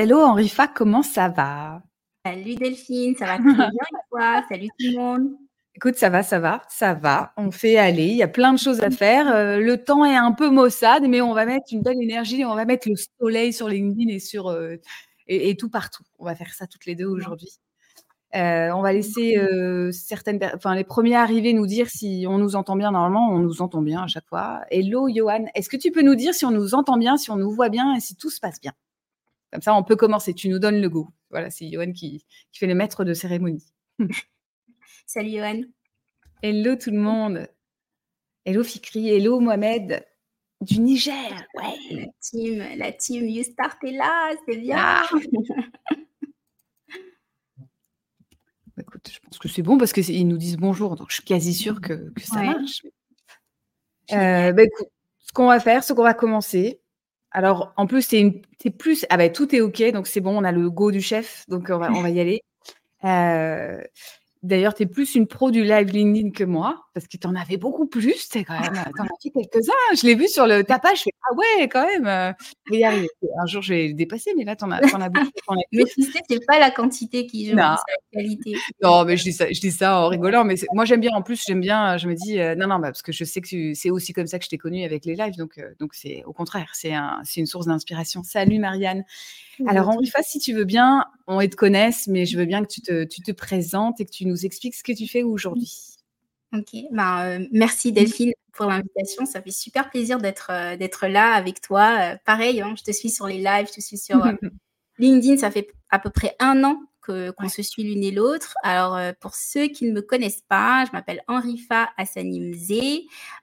Hello hello Henrifa, comment ça va? Salut Delphine, ça va très bien et toi? Salut tout le monde Écoute, ça va, ça va, ça va. On fait aller, il y a plein de choses à faire. Euh, le temps est un peu maussade, mais on va mettre une belle énergie et on va mettre le soleil sur LinkedIn et sur euh, et, tout partout. On va faire ça toutes les deux aujourd'hui. Euh, on va laisser certaines, enfin les premiers arrivés nous dire si on nous entend bien. Normalement, on nous entend bien à chaque fois. Hello, Johan. Est-ce que tu peux nous dire si on nous entend bien, si on nous voit bien et si tout se passe bien? Comme ça, on peut commencer. Tu nous donnes le go. Voilà, c'est Johan qui, qui fait le maître de cérémonie. Salut Johan. Hello tout le monde. Hello Fikri. Hello Mohamed du Niger. Ouais. La team, la team You Start est là, c'est bien. Ah. Écoute, je pense que c'est bon parce qu'ils nous disent bonjour, donc je suis quasi sûre que, ça marche. Euh, bah, ce qu'on va faire, ce qu'on va commencer. Alors, en plus, c'est plus. Ah ben, tout est OK, donc c'est bon, on a le go du chef, donc on va, on va y aller. Euh, D'ailleurs, tu es plus une pro du live LinkedIn que moi, parce que tu en avais beaucoup plus. Tu quand même, en as fait quelques-uns. Je l'ai vu sur le tapage. Je fais Ah ouais, quand même. Euh, y arriver. Un jour, je vais le dépasser, mais là, tu en, as, en as beaucoup. mais tu sais, c'est pas la quantité qui joue, c'est la qualité. Non, mais je dis ça, je dis ça en rigolant. Mais moi, j'aime bien. En plus, j'aime bien. Je me dis euh, Non, non, bah, parce que je sais que c'est aussi comme ça que je t'ai connu avec les lives. Donc, euh, donc c'est au contraire, c'est un, une source d'inspiration. Salut, Marianne. Alors, Henri Fass, si tu veux bien, on te connaisse, mais je veux bien que tu te, tu te présentes et que tu nous expliques ce que tu fais aujourd'hui. Ok, ben, euh, merci Delphine pour l'invitation. Ça fait super plaisir d'être euh, d'être là avec toi. Euh, pareil, hein, je te suis sur les lives, je te suis sur LinkedIn. Ça fait à peu près un an qu'on se suit l'une et l'autre. Alors, euh, pour ceux qui ne me connaissent pas, je m'appelle Henrifa Hassanimze.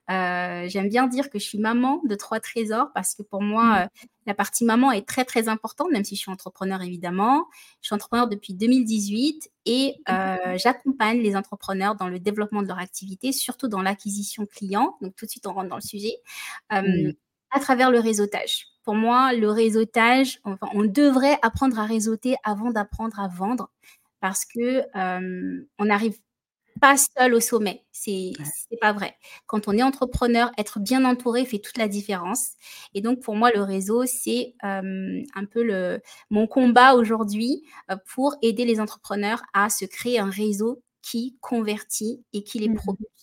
Euh, J'aime bien dire que je suis maman de trois trésors parce que pour moi, mmh. euh, la partie maman est très, très importante, même si je suis entrepreneur, évidemment. Je suis entrepreneur depuis 2018 et euh, j'accompagne les entrepreneurs dans le développement de leur activité, surtout dans l'acquisition client. Donc, tout de suite, on rentre dans le sujet. À travers le réseautage pour moi, le réseautage, enfin, on devrait apprendre à réseauter avant d'apprendre à vendre parce que on n'arrive pas seul au sommet. C'est n'est pas vrai. Quand on est entrepreneur, être bien entouré fait toute la différence. Et donc, pour moi, le réseau, c'est un peu le, mon combat aujourd'hui pour aider les entrepreneurs à se créer un réseau qui convertit et qui les mmh propose.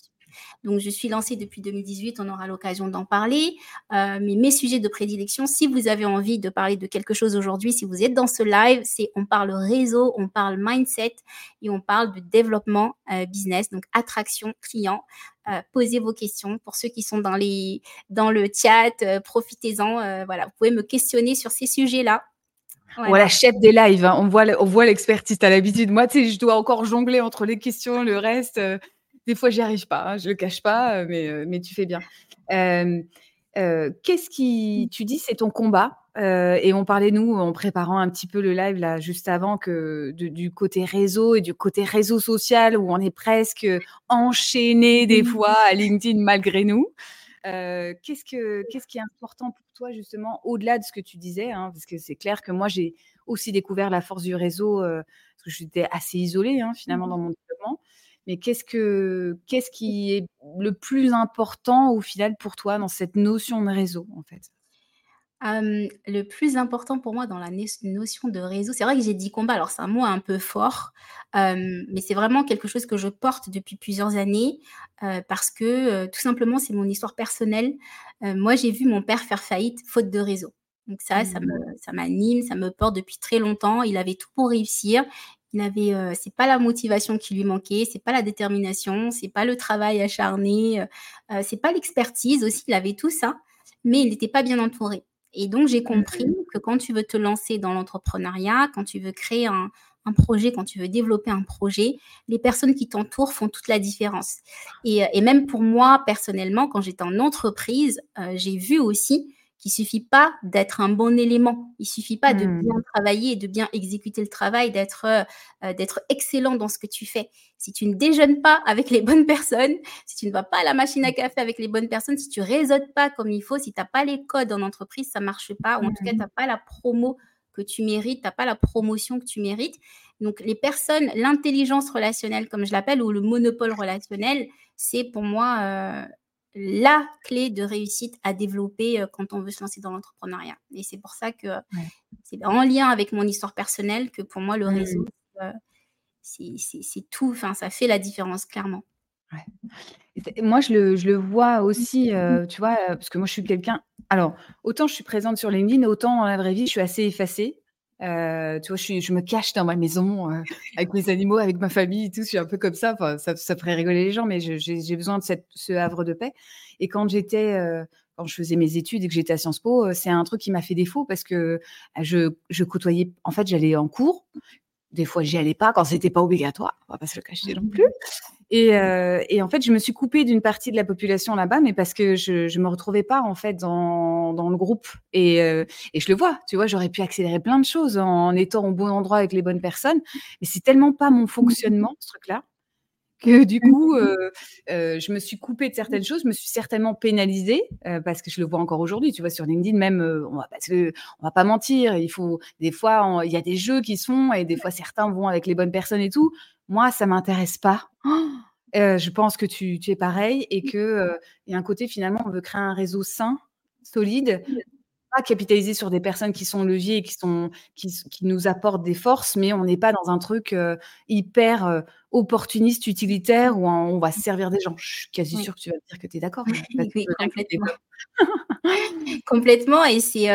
Donc, je suis lancée depuis 2018, on aura l'occasion d'en parler. Euh, mais mes sujets de prédilection, si vous avez envie de parler de quelque chose aujourd'hui, si vous êtes dans ce live, c'est on parle réseau, on parle mindset et on parle de développement euh, business, donc attraction client. Euh, posez vos questions. Pour ceux qui sont dans, le chat, profitez-en. vous pouvez me questionner sur ces sujets-là. Voilà. chef des lives, hein. on voit, on voit l'expertise. Tu as l'habitude. Moi, je dois encore jongler entre les questions, le reste des fois, j'y arrive pas. Hein, je le cache pas, euh, mais, euh, mais tu fais bien. Euh, qu'est-ce qui, tu dis, c'est ton combat et on parlait nous en préparant un petit peu le live là juste avant que du côté réseau et du côté réseau social où on est presque enchaîné des mmh. fois à LinkedIn malgré nous. qu'est-ce que qu'est-ce qui est important pour toi justement au-delà de ce que tu disais hein, parce que c'est clair que moi j'ai aussi découvert la force du réseau parce que j'étais assez isolée hein, finalement mmh. dans mon mais qu'est-ce que qu'est-ce qui est le plus important au final pour toi dans cette notion de réseau en fait? Le plus important pour moi dans la notion de réseau, c'est vrai que j'ai dit combat, alors c'est un mot un peu fort, mais c'est vraiment quelque chose que je porte depuis plusieurs années parce que tout simplement c'est mon histoire personnelle. moi j'ai vu mon père faire faillite faute de réseau. Donc ça, ça mmh. ça m'anime, ça me porte depuis très longtemps. Il avait tout pour réussir. Il avait, euh, c'est pas la motivation qui lui manquait, c'est pas la détermination, c'est pas le travail acharné, euh, euh, c'est pas l'expertise aussi. Il avait tout ça, mais il n'était pas bien entouré. Et donc j'ai compris mmh que quand tu veux te lancer dans l'entrepreneuriat, quand tu veux créer un, projet, quand tu veux développer un projet, les personnes qui t'entourent font toute la différence. Et, et, même pour moi, personnellement, quand j'étais en entreprise, j'ai vu aussi il suffit pas d'être un bon élément. Il suffit pas de mmh. bien travailler, de bien exécuter le travail, d'être euh, d'être excellent dans ce que tu fais. Si tu ne déjeunes pas avec les bonnes personnes, si tu ne vas pas à la machine à mmh. café avec les bonnes personnes, si tu réseautes pas comme il faut, si tu n'as pas les codes en entreprise, ça marche pas. Ou en tout cas, mmh. tu n'as pas la promo que tu mérites, tu n'as pas la promotion que tu mérites. Donc, les personnes, l'intelligence relationnelle, comme je l'appelle, ou le monopole relationnel, c'est pour moi euh, la clé de réussite à développer euh, quand on veut se lancer dans l'entrepreneuriat. Et c'est pour ça que c'est en lien avec mon histoire personnelle que pour moi, le mmh. réseau, euh, c'est tout. Enfin, ça fait la différence, clairement. Moi, je le, je le, vois aussi, euh, tu vois, parce que moi, je suis quelqu'un. Alors, autant je suis présente sur LinkedIn, autant dans la vraie vie, je suis assez effacée. Euh, tu vois, je, me cache dans ma maison euh, avec mes animaux, avec ma famille et tout. Je suis un peu comme ça. Enfin, ça, ça ferait rigoler les gens, mais j'ai besoin de cette, ce havre de paix. Et quand j'étais, euh, quand je faisais mes études et que j'étais à Sciences Po, c'est un truc qui m'a fait défaut parce que je, je côtoyais. En fait, j'allais en cours. Des fois, j'y allais pas quand c'était pas obligatoire. On va pas se le cacher non plus. Et, euh, et, en fait, je me suis coupée d'une partie de la population là-bas, mais parce que je, je me retrouvais pas en fait dans, dans le groupe. Et, euh, et, je le vois, tu vois, j'aurais pu accélérer plein de choses en étant au bon endroit avec les bonnes personnes, mais c'est tellement pas mon fonctionnement ce truc-là que du coup, euh, je me suis coupée de certaines choses, je me suis certainement pénalisée parce que je le vois encore aujourd'hui. Tu vois, sur LinkedIn, même, on va, parce que on va pas mentir, il faut des fois, il y a des jeux qui se font et des fois certains vont avec les bonnes personnes et tout. Moi, ça m'intéresse pas. Euh, je pense que tu, tu, es pareil et que il y a un côté finalement, on veut créer un réseau sain, solide, pas capitaliser sur des personnes qui sont leviers, qui sont qui, qui nous apportent des forces, mais on n'est pas dans un truc hyper opportuniste, utilitaire où on va se servir des gens. Je suis quasi sûre que tu vas dire que tu es d'accord. Oui, complètement. complètement. Et c'est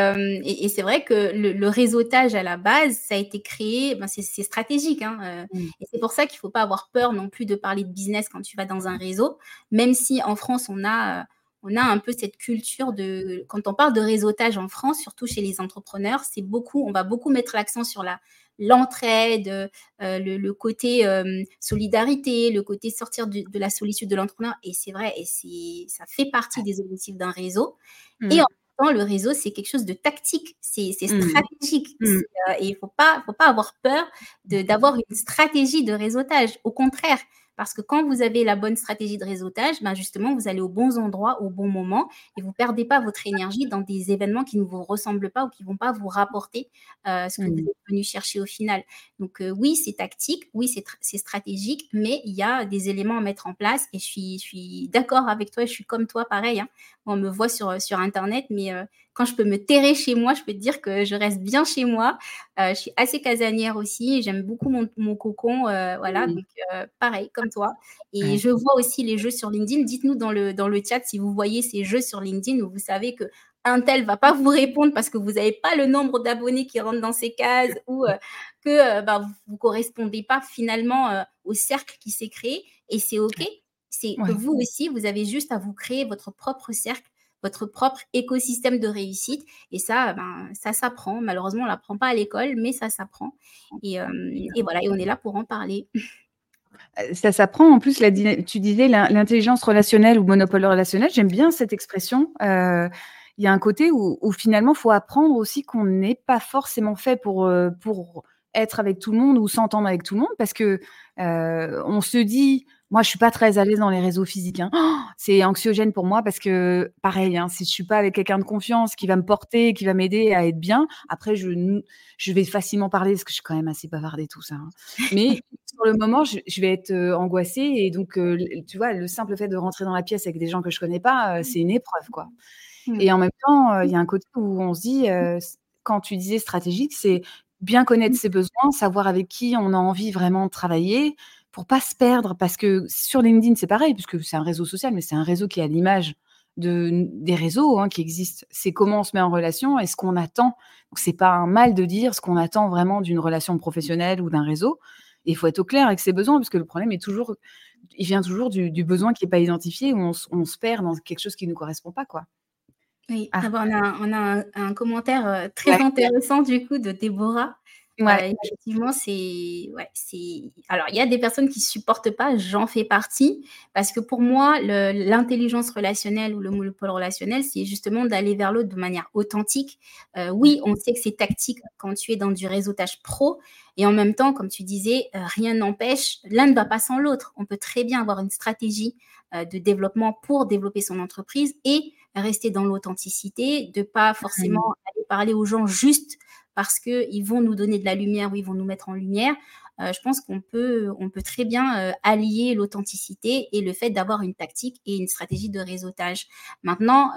et, c'est vrai que le, réseautage à la base, ça a été créé, ben c'est stratégique. Hein, mmh. Et c'est pour ça qu'il ne faut pas avoir peur non plus de parler de business quand tu vas dans un réseau, même si en France, on a on a un peu cette culture de, quand on parle de réseautage en France, surtout chez les entrepreneurs, c'est beaucoup, on va beaucoup mettre l'accent sur la l'entraide, euh, le, côté euh, solidarité, le côté sortir de, la solitude de l'entrepreneur. Et c'est vrai, et c'est, ça fait partie des objectifs d'un réseau. Mmh. Et en même temps, le réseau, c'est quelque chose de tactique, c'est, mmh. stratégique. Mmh. Euh, et il ne faut pas, faut pas avoir peur d'avoir une stratégie de réseautage. Au contraire, parce que quand vous avez la bonne stratégie de réseautage, ben justement, vous allez aux bons endroits, au bon moment, et vous ne perdez pas votre énergie dans des événements qui ne vous ressemblent pas ou qui ne vont pas vous rapporter euh, ce que vous mmh. êtes venu chercher au final. Donc euh, oui, c'est tactique, oui, c'est stratégique, mais il y a des éléments à mettre en place. Et je suis, je suis d'accord avec toi, je suis comme toi, pareil. Hein. On me voit sur, sur Internet, mais euh, quand je peux me terrer chez moi, je peux te dire que je reste bien chez moi. Euh, je suis assez casanière aussi. J'aime beaucoup mon, cocon. Euh, voilà, donc euh, pareil, comme toi. Et je vois aussi les jeux sur LinkedIn. Dites-nous dans le, dans le chat si vous voyez ces jeux sur LinkedIn où vous savez que un tel va pas vous répondre parce que vous n'avez pas le nombre d'abonnés qui rentrent dans ces cases ou que bah, vous ne correspondez pas finalement au cercle qui s'est créé. Et c'est OK. C'est que vous aussi, vous avez juste à vous créer votre propre cercle votre propre écosystème de réussite. Et ça, ben, ça s'apprend. Malheureusement, on ne l'apprend pas à l'école, mais ça s'apprend. Et, euh, et, voilà, et on est là pour en parler. Euh, ça s'apprend. En plus, la, tu disais l'intelligence relationnelle ou monopole relationnel. J'aime bien cette expression. Euh, il y a un côté où, où finalement, il faut apprendre aussi qu'on n'est pas forcément fait pour, pour être avec tout le monde ou s'entendre avec tout le monde parce que on se dit moi, je suis pas très à l'aise dans les réseaux physiques. Hein. c'est anxiogène pour moi parce que, pareil, hein, si je suis pas avec quelqu'un de confiance qui va me porter, qui va m'aider à être bien, après, je, je vais facilement parler parce que je suis quand même assez bavarde et tout ça. Hein. Mais sur le moment, je, vais être angoissée et donc, tu vois, le simple fait de rentrer dans la pièce avec des gens que je connais pas, c'est une épreuve, quoi. Mmh. Et en même temps, il y a un côté où on se dit, quand tu disais stratégique, c'est bien connaître ses besoins, savoir avec qui on a envie vraiment de travailler, pour pas se perdre, parce que sur LinkedIn, c'est pareil, puisque c'est un réseau social, mais c'est un réseau qui a l'image de, des réseaux hein, qui existent. C'est comment on se met en relation et ce qu'on attend. C'est pas un mal de dire ce qu'on attend vraiment d'une relation professionnelle ou d'un réseau. il faut être au clair avec ses besoins, parce que le problème est toujours, il vient toujours du, besoin qui n'est pas identifié, où on, se perd dans quelque chose qui ne nous correspond pas, quoi. Oui, ah. ah on a, un, commentaire euh, très intéressant du coup de Déborah Ouais. effectivement, c'est, ouais, c'est. Alors, il y a des personnes qui supportent pas, j'en fais partie, parce que pour moi, l'intelligence relationnelle ou le monopole relationnel, c'est justement d'aller vers l'autre de manière authentique. Euh, oui, on sait que c'est tactique quand tu es dans du réseautage pro, et en même temps, comme tu disais, euh, rien n'empêche, l'un ne va pas sans l'autre. On peut très bien avoir une stratégie euh, de développement pour développer son entreprise et rester dans l'authenticité, de pas forcément aller parler aux gens juste parce qu'ils vont nous donner de la lumière ou ils vont nous mettre en lumière. je pense qu'on peut, on peut très bien allier l'authenticité et le fait d'avoir une tactique et une stratégie de réseautage. Maintenant,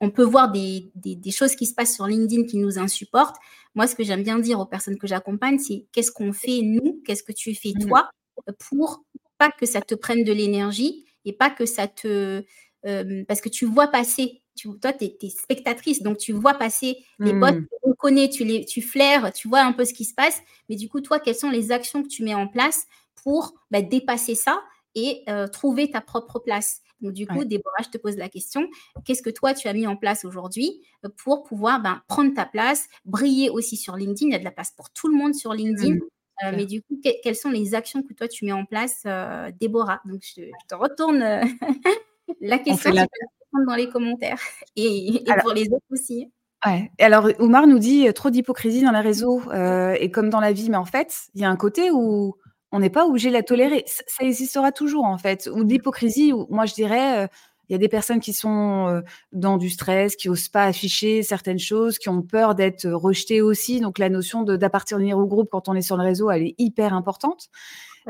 on peut voir des, des, choses qui se passent sur LinkedIn qui nous insupportent. Moi, ce que j'aime bien dire aux personnes que j'accompagne, c'est qu'est-ce qu'on fait nous, qu'est-ce que tu fais toi pour pas que ça te prenne de l'énergie et pas que ça te... parce que tu vois passer tu, toi, tu es, spectatrice, donc tu vois passer les bots, mmh. on connaît, tu, les, tu flaires, tu vois un peu ce qui se passe, mais du coup, toi, quelles sont les actions que tu mets en place pour bah, dépasser ça et trouver ta propre place? Donc, du coup, Déborah, je te pose la question, qu'est-ce que toi, tu as mis en place aujourd'hui pour pouvoir ben, prendre ta place, briller aussi sur LinkedIn? Il y a de la place pour tout le monde sur LinkedIn. Mmh. Euh, mais du coup, quelles sont les actions que toi, tu mets en place, euh, Déborah? Donc, je, te retourne euh, la dans les commentaires et, pour les autres aussi. Ouais. alors, Oumar nous dit trop d'hypocrisie dans les réseaux et comme dans la vie, mais en fait, il y a un côté où on n'est pas obligé de la tolérer. Ça, existera toujours, en fait. Ou d'hypocrisie, moi, je dirais, il y a des personnes qui sont dans du stress, qui osent pas afficher certaines choses, qui ont peur d'être rejetées aussi. Donc la notion d'appartenir au groupe quand on est sur le réseau, elle est hyper importante.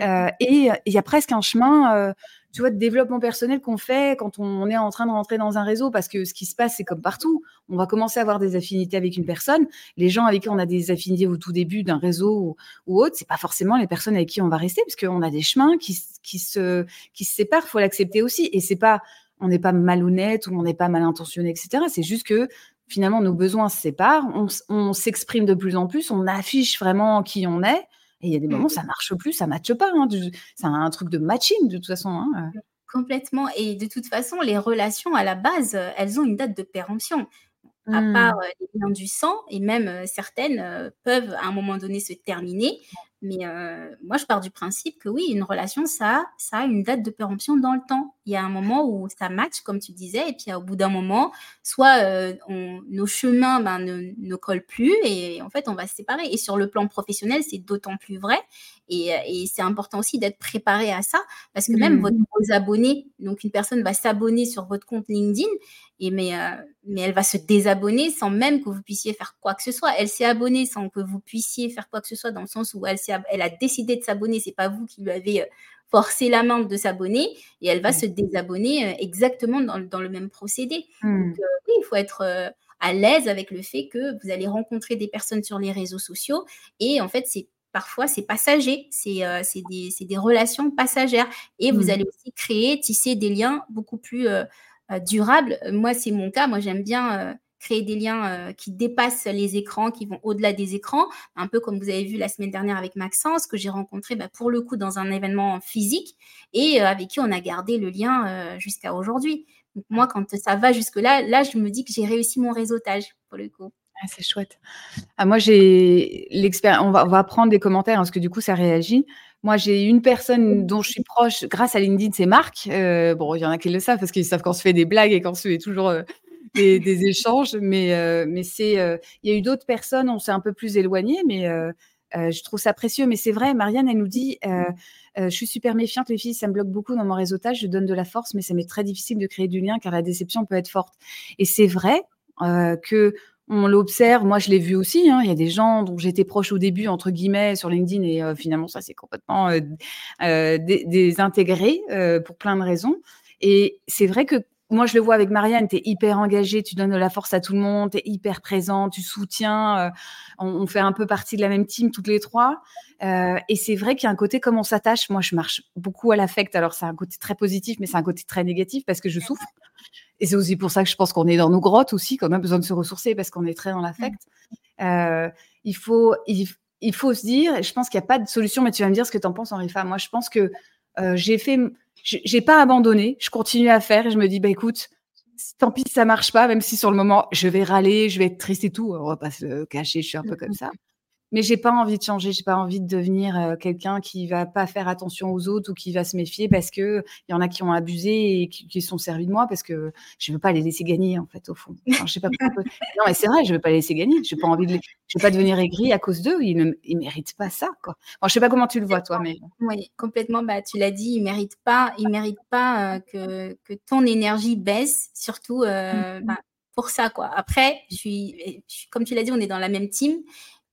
et il y a presque un chemin, tu vois, de développement personnel qu'on fait quand on, est en train de rentrer dans un réseau, parce que ce qui se passe, c'est comme partout. On va commencer à avoir des affinités avec une personne. Les gens avec qui on a des affinités au tout début d'un réseau ou, ou autre, c'est pas forcément les personnes avec qui on va rester, parce qu'on a des chemins qui, qui se qui se séparent. Faut l'accepter aussi. Et c'est pas on n'est pas malhonnête ou on n'est pas mal intentionné, etc. C'est juste que finalement, nos besoins se séparent, on, s'exprime de plus en plus, on affiche vraiment qui on est. Et il y a des moments, mmh. ça marche plus, ça matche pas. Hein, c'est un truc de matching de toute façon. Hein, euh. Complètement. Et de toute façon, les relations à la base, elles ont une date de péremption. À part mmh. les liens du sang, et même certaines peuvent à un moment donné se terminer. Mais moi, je pars du principe que oui, une relation, ça, ça a une date de péremption dans le temps. Il y a un moment où ça match, comme tu disais, et puis au bout d'un moment, soit nos chemins ben, ne, ne, collent plus, et en fait, on va se séparer. Et sur le plan professionnel, c'est d'autant plus vrai. Et, et c'est important aussi d'être préparé à ça, parce que même mmh. vos abonnés, donc une personne va s'abonner sur votre compte LinkedIn, et mais, mais elle va se désabonner sans même que vous puissiez faire quoi que ce soit. Elle s'est abonnée sans que vous puissiez faire quoi que ce soit, dans le sens où elle a décidé de s'abonner, c'est pas vous qui lui avez euh, forcé la main de s'abonner, et elle va mmh. se désabonner euh, exactement dans, le même procédé. Mmh. Donc, euh, oui, il faut être à l'aise avec le fait que vous allez rencontrer des personnes sur les réseaux sociaux, et en fait, c'est parfois c'est passager, c'est des, des, relations passagères, et vous mmh. allez aussi créer, tisser des liens beaucoup plus durables. Moi, c'est mon cas, moi j'aime bien créer des liens euh, qui dépassent les écrans, qui vont au-delà des écrans, un peu comme vous avez vu la semaine dernière avec Maxence, que j'ai rencontré bah, pour le coup dans un événement physique et euh, avec qui on a gardé le lien euh, jusqu'à aujourd'hui. Donc moi, quand ça va jusque-là, là, je me dis que j'ai réussi mon réseautage pour le coup. Ah, c'est chouette. Ah, moi, j'ai l'expérience. On va, on prendre des commentaires hein, parce que du coup, ça réagit. Moi, j'ai une personne dont je suis proche grâce à LinkedIn, c'est Marc. bon, il y en a qui le savent parce qu'ils savent qu'on se fait des blagues et qu'on se fait toujours des, échanges, mais, euh, mais c'est, euh, il y a eu d'autres personnes, on s'est un peu plus éloigné, mais euh, je trouve ça précieux. Mais c'est vrai, Marianne, elle nous dit, je suis super méfiante, les filles, ça me bloque beaucoup dans mon réseautage, je donne de la force, mais ça m'est très difficile de créer du lien car la déception peut être forte. Et c'est vrai que on l'observe. Moi, je l'ai vu aussi. Hein. Il y a des gens dont j'étais proche au début, entre guillemets, sur LinkedIn, et finalement, ça c'est complètement désintégré pour plein de raisons. Et c'est vrai que moi, je le vois avec Marianne, tu es hyper engagée, tu donnes de la force à tout le monde, tu es hyper présente, tu soutiens. Euh, on, fait un peu partie de la même team toutes les trois. Euh, et c'est vrai qu'il y a un côté comme on s'attache. Moi, je marche beaucoup à l'affect. Alors, c'est un côté très positif, mais c'est un côté très négatif parce que je souffre. Et c'est aussi pour ça que je pense qu'on est dans nos grottes aussi, qu'on a besoin de se ressourcer parce qu'on est très dans l'affect. Euh, il, faut, il, faut se dire, je pense qu'il n'y a pas de solution, mais tu vas me dire ce que tu en penses, Henri Moi, je pense que j'ai fait j'ai pas abandonné, je continue à faire et je me dis, bah écoute, tant pis si ça marche pas, même si sur le moment je vais râler, je vais être triste et tout, on va pas se cacher, je suis un peu comme ça mais j'ai pas envie de changer, j'ai pas envie de devenir euh, quelqu'un qui va pas faire attention aux autres ou qui va se méfier parce que il y en a qui ont abusé et qui, qui sont servis de moi parce que je veux pas les laisser gagner en fait au fond. Enfin, je sais pas non mais c'est vrai, je veux pas les laisser gagner, j'ai pas envie de les... je veux pas devenir aigri à cause d'eux, ils ne ils méritent pas ça quoi. Bon, je sais pas comment tu le vois toi mais oui, complètement bah tu l'as dit, ils méritent pas ils méritent pas euh, que, que ton énergie baisse surtout euh, mmh. bah, pour ça quoi. Après, je suis comme tu l'as dit, on est dans la même team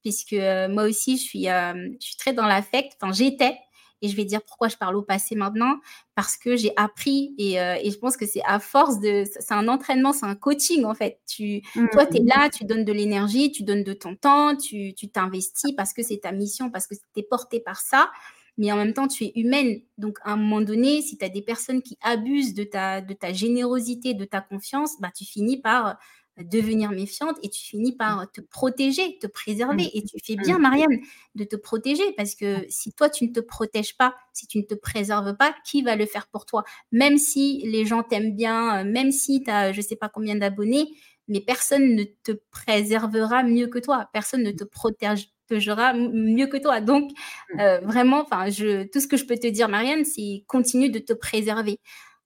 puisque moi aussi, je suis, je suis très dans l'affect. Enfin, j'étais et je vais dire pourquoi je parle au passé maintenant, parce que j'ai appris et, euh, et, je pense que c'est à force de... C'est un entraînement, c'est un coaching en fait. Tu, Toi, tu es mmh. là, tu donnes de l'énergie, tu donnes de ton temps, tu t'investis parce que c'est ta mission, parce que tu es porté par ça. Mais en même temps, tu es humaine. Donc, à un moment donné, si tu as des personnes qui abusent de ta, de ta générosité, de ta confiance, bah, tu finis par devenir méfiante et tu finis par te protéger, te préserver. Mmh. Et tu fais bien, mmh. Marianne, de te protéger parce que si toi, tu ne te protèges pas, si tu ne te préserves pas, qui va le faire pour toi? Même si les gens t'aiment bien, euh, même si tu as je ne sais pas combien d'abonnés, mais personne ne te préservera mieux que toi. Personne ne te protégera mieux que toi. Donc, mmh. euh, vraiment, je, tout ce que je peux te dire, Marianne, c'est continue de te préserver.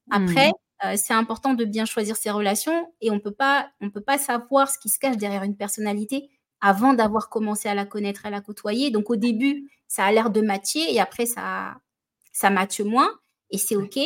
Après, euh, c'est important de bien choisir ses relations et on peut pas, on peut pas savoir ce qui se cache derrière une personnalité avant d'avoir commencé à la connaître, à la côtoyer. Donc au début, ça a l'air de matcher et après ça, ça matche moins et c'est ok.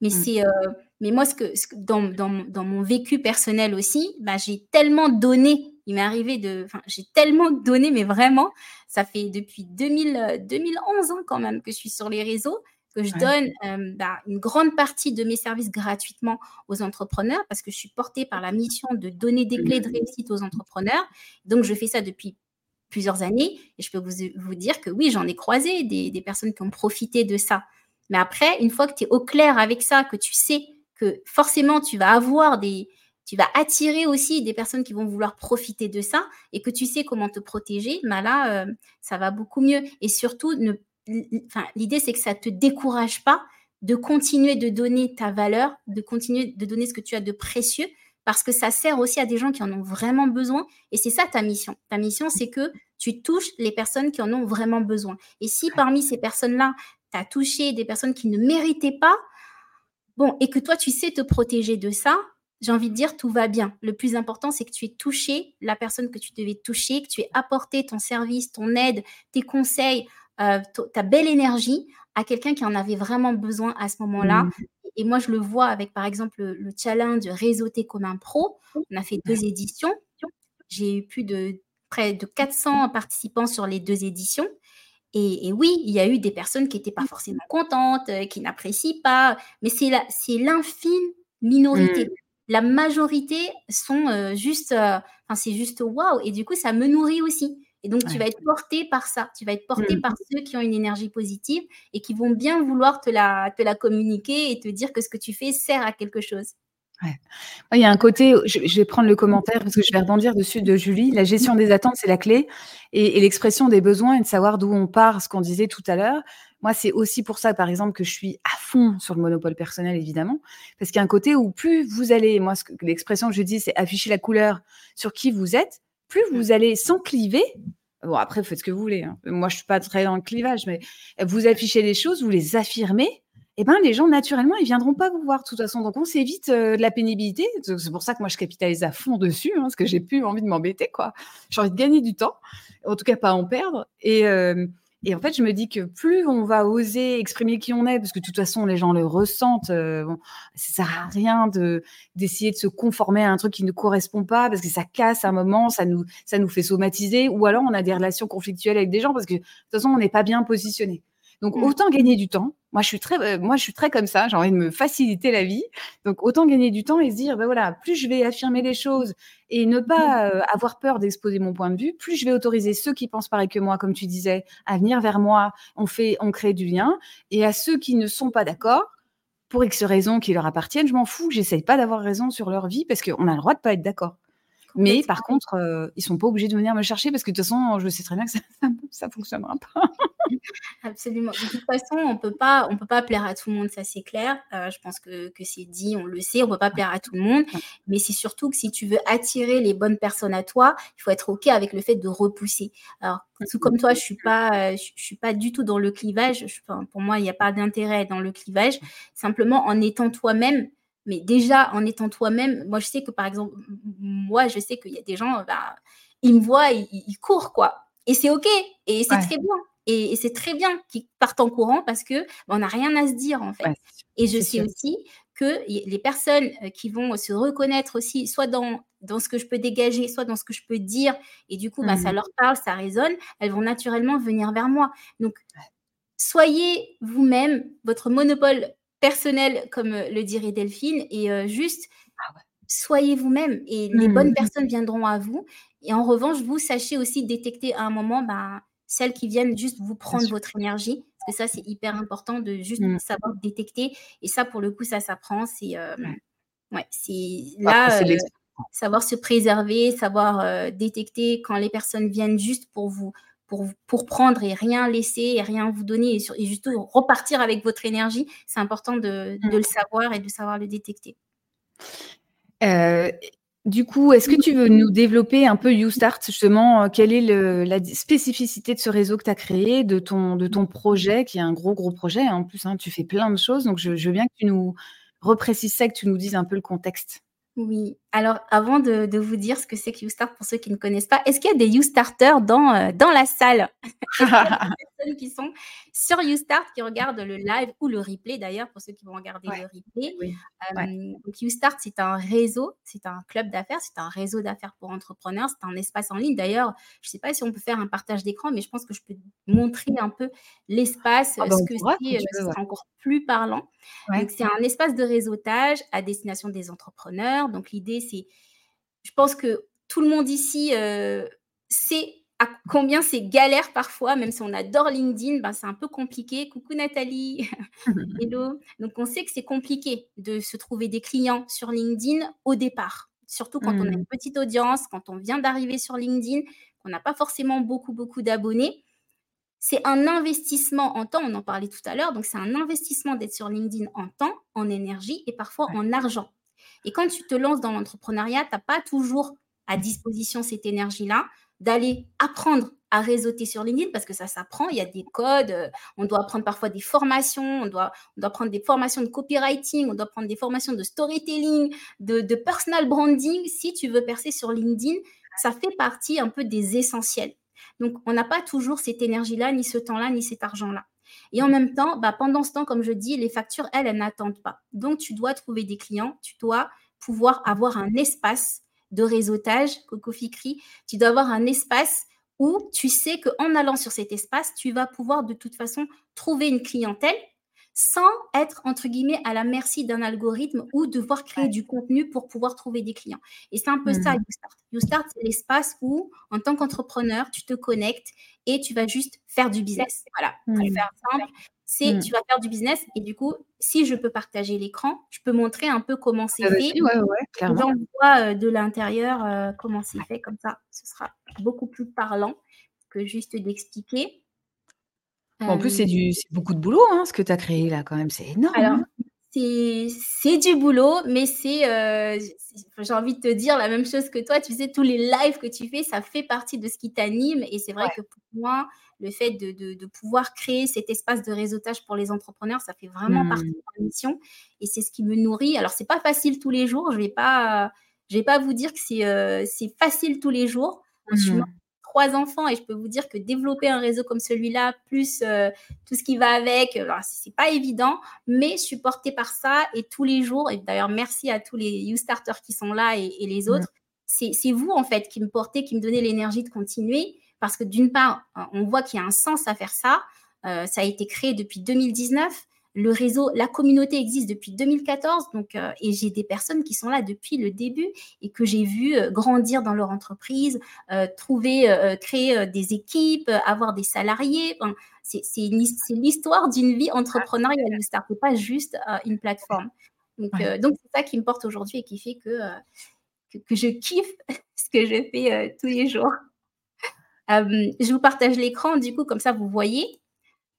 Mais mmh. c'est, euh, mais moi ce que, dans, dans, dans, mon vécu personnel aussi, bah, j'ai tellement donné. Il m'est arrivé de, j'ai tellement donné, mais vraiment, ça fait depuis 2000, 2011 hein, quand même que je suis sur les réseaux que je donne euh, bah, une grande partie de mes services gratuitement aux entrepreneurs parce que je suis portée par la mission de donner des clés de réussite aux entrepreneurs. Donc, je fais ça depuis plusieurs années et je peux vous, vous dire que oui, j'en ai croisé des, des, personnes qui ont profité de ça. Mais après, une fois que tu es au clair avec ça, que tu sais que forcément tu vas avoir des, tu vas attirer aussi des personnes qui vont vouloir profiter de ça et que tu sais comment te protéger, bah là, euh, ça va beaucoup mieux. Et surtout, ne l'idée, c'est que ça ne te décourage pas de continuer de donner ta valeur, de continuer de donner ce que tu as de précieux, parce que ça sert aussi à des gens qui en ont vraiment besoin. Et c'est ça ta mission. Ta mission, c'est que tu touches les personnes qui en ont vraiment besoin. Et si parmi ces personnes-là, tu as touché des personnes qui ne méritaient pas, bon, et que toi, tu sais te protéger de ça, j'ai envie de dire, tout va bien. Le plus important, c'est que tu aies touché la personne que tu devais toucher, que tu aies apporté ton service, ton aide, tes conseils euh, ta belle énergie à quelqu'un qui en avait vraiment besoin à ce moment-là. Mmh. Et moi, je le vois avec, par exemple, le, challenge Réseauter comme un pro. On a fait deux éditions. J'ai eu plus de près de 400 participants sur les deux éditions. Et, oui, il y a eu des personnes qui n'étaient pas forcément contentes, euh, qui n'apprécient pas, mais c'est l'infime minorité. Mmh. La majorité sont euh, juste, enfin, c'est juste waouh. Et du coup, ça me nourrit aussi. Et donc, tu vas être porté par ça. Tu vas être porté mmh. par ceux qui ont une énergie positive et qui vont bien vouloir te la, te la communiquer et te dire que ce que tu fais sert à quelque chose. Ouais. Il y a un côté, je, vais prendre le commentaire parce que je vais rebondir dessus de Julie. La gestion des attentes, c'est la clé. Et, l'expression des besoins et de savoir d'où on part, ce qu'on disait tout à l'heure. Moi, c'est aussi pour ça, par exemple, que je suis à fond sur le monopole personnel, évidemment. Parce qu'il y a un côté où plus vous allez, moi, l'expression que je dis, c'est afficher la couleur sur qui vous êtes plus vous allez s'encliver. Bon, après, faites ce que vous voulez. Hein. Moi, je suis pas très dans le clivage, mais vous affichez les choses, vous les affirmez. Eh ben, les gens, naturellement, ils viendront pas vous voir de toute façon. Donc, on s'évite euh, de la pénibilité. C'est pour ça que moi, je capitalise à fond dessus, hein, parce que j'ai plus envie de m'embêter, quoi. J'ai envie de gagner du temps, en tout cas pas en perdre. Et, euh, et en fait, je me dis que plus on va oser exprimer qui on est, parce que de toute façon, les gens le ressentent, euh, bon, ça sert à rien de d'essayer de se conformer à un truc qui ne correspond pas, parce que ça casse un moment, ça nous ça nous fait somatiser, ou alors on a des relations conflictuelles avec des gens, parce que de toute façon, on n'est pas bien positionné. Donc mmh. autant gagner du temps. Moi, je suis très, euh, moi, je suis très comme ça. J'ai envie de me faciliter la vie. Donc autant gagner du temps et se dire, ben voilà, plus je vais affirmer les choses et ne pas mmh. euh, avoir peur d'exposer mon point de vue, plus je vais autoriser ceux qui pensent pareil que moi, comme tu disais, à venir vers moi. On fait, on crée du lien. Et à ceux qui ne sont pas d'accord, pour X raisons qui leur appartiennent, je m'en fous. J'essaye pas d'avoir raison sur leur vie parce qu'on a le droit de pas être d'accord. Mais par contre, euh, ils sont pas obligés de venir me chercher parce que de toute façon, je sais très bien que ça, ça, fonctionnera pas. Absolument. De toute façon, on peut pas, on peut pas plaire à tout le monde, ça c'est clair. Euh, je pense que, que c'est dit, on le sait, on peut pas plaire à tout le monde. Mais c'est surtout que si tu veux attirer les bonnes personnes à toi, il faut être ok avec le fait de repousser. Alors, tout comme toi, je suis pas, je, suis pas du tout dans le clivage. pour moi, il n'y a pas d'intérêt dans le clivage. Simplement, en étant toi-même, mais déjà, en étant toi-même, moi, je sais que par exemple, moi, je sais qu'il y a des gens, bah, ils me voient, ils, ils courent, quoi. Et c'est OK. Et c'est très bien. Et, c'est très bien qu'ils partent en courant parce que bah, on n'a rien à se dire, en fait. et je sais aussi que les personnes qui vont se reconnaître aussi, soit dans, dans ce que je peux dégager, soit dans ce que je peux dire, et du coup, bah, ça mmh. leur parle, ça résonne, elles vont naturellement venir vers moi. Donc, soyez vous-même, votre monopole personnel, comme le dirait Delphine, et juste ah soyez vous-même, et les bonnes mmh. personnes viendront à vous. Et en revanche, vous sachez aussi détecter à un moment bah, celles qui viennent juste vous prendre votre énergie que ça, c'est hyper important de juste mmh. savoir détecter. Et ça, pour le coup, ça s'apprend. C'est euh, ouais, c'est là, euh, savoir se préserver, savoir euh, détecter quand les personnes viennent juste pour vous, pour, pour prendre et rien laisser et rien vous donner et, sur, et juste repartir avec votre énergie. C'est important de, de, mmh. le savoir et de savoir le détecter. Du coup, est-ce que tu veux nous développer un peu YouStart, justement, euh, quelle est la spécificité de ce réseau que tu as créé, de ton, de ton projet, qui est un gros, gros projet. Hein, en plus, hein, tu fais plein de choses. Donc, je, je veux bien que tu nous reprécises ça, que tu nous dises un peu le contexte. Oui. Alors, avant de, vous dire ce que c'est que YouStart pour ceux qui ne connaissent pas, est-ce qu'il y a des YouStarters dans, euh, dans la salle? Des personnes qui sont sur YouStart, qui regardent le live ou le replay d'ailleurs, pour ceux qui vont regarder le replay. Euh, donc, YouStart, c'est un réseau, c'est un club d'affaires, c'est un réseau d'affaires pour entrepreneurs, c'est un espace en ligne. D'ailleurs, je ne sais pas si on peut faire un partage d'écran, mais je pense que je peux montrer un peu l'espace, ah bah, ce que c'est, euh, ce sera encore plus parlant. Donc, c'est un espace de réseautage à destination des entrepreneurs. Donc, l'idée, c'est, je pense que tout le monde ici euh, sait à combien c'est galère parfois, même si on adore LinkedIn, ben c'est un peu compliqué. Coucou Nathalie, hello. Donc on sait que c'est compliqué de se trouver des clients sur LinkedIn au départ, surtout quand on a une mmh. petite audience, quand on vient d'arriver sur LinkedIn, qu'on n'a pas forcément beaucoup beaucoup d'abonnés. C'est un investissement en temps, on en parlait tout à l'heure, donc c'est un investissement d'être sur LinkedIn en temps, en énergie et parfois en argent. Et quand tu te lances dans l'entrepreneuriat, tu n'as pas toujours à disposition cette énergie-là d'aller apprendre à réseauter sur LinkedIn parce que ça s'apprend, il y a des codes, euh, on doit apprendre parfois des formations, on doit, prendre des formations de copywriting, on doit prendre des formations de storytelling, de personal branding. Si tu veux percer sur LinkedIn, ça fait partie un peu des essentiels. Donc, on n'a pas toujours cette énergie-là, ni ce temps-là, ni cet argent-là. Et en même temps, bah, pendant ce temps, comme je dis, les factures, elles, elles n'attendent pas. Donc, tu dois trouver des clients, tu dois pouvoir avoir un espace de réseautage, Coco Fikri, tu dois avoir un espace où tu sais qu'en allant sur cet espace, tu vas pouvoir de toute façon trouver une clientèle sans être, entre guillemets, à la merci d'un algorithme ou devoir créer du contenu pour pouvoir trouver des clients. Et c'est un peu ça, mmh. YouStart. YouStart, c'est l'espace où, en tant qu'entrepreneur, tu te connectes et tu vas juste faire du business. Voilà, pour mmh. faire simple, c'est mmh. tu vas faire du business et du coup, si je peux partager l'écran, je peux montrer un peu comment c'est ah, fait. Ouais, ouais, voit euh, de l'intérieur euh, comment c'est fait, comme ça, ce sera beaucoup plus parlant que juste d'expliquer en plus, c'est du beaucoup de boulot, hein, ce que tu as créé là quand même, c'est énorme, alors, hein. c'est du boulot, mais c'est, j'ai envie de te dire la même chose que toi. Tu sais, tous les lives que tu fais, ça fait partie de ce qui t'anime et c'est vrai que pour moi, le fait de de pouvoir créer cet espace de réseautage pour les entrepreneurs, ça fait vraiment partie mmh. de ma mission et c'est ce qui me nourrit. Alors c'est pas facile tous les jours, je vais pas je vais pas vous dire que c'est, c'est facile tous les jours. Mmh trois enfants et je peux vous dire que développer un réseau comme celui-là, plus euh, tout ce qui va avec, alors c'est pas évident, mais supporté par ça et tous les jours, et d'ailleurs merci à tous les You Starters qui sont là et, les mmh. autres, c'est vous en fait qui me portez, qui me donnez l'énergie de continuer parce que d'une part, on voit qu'il y a un sens à faire ça. Euh, ça a été créé depuis 2019 le réseau, la communauté existe depuis 2014, donc, euh, et j'ai des personnes qui sont là depuis le début et que j'ai vu euh, grandir dans leur entreprise, euh, trouver, créer des équipes, avoir des salariés. c'est l'histoire d'une vie entrepreneuriale. Ne startez pas juste une plateforme. Donc, c'est ça qui me porte aujourd'hui et qui fait que, que, je kiffe ce que je fais tous les jours. je vous partage l'écran, du coup, comme ça vous voyez.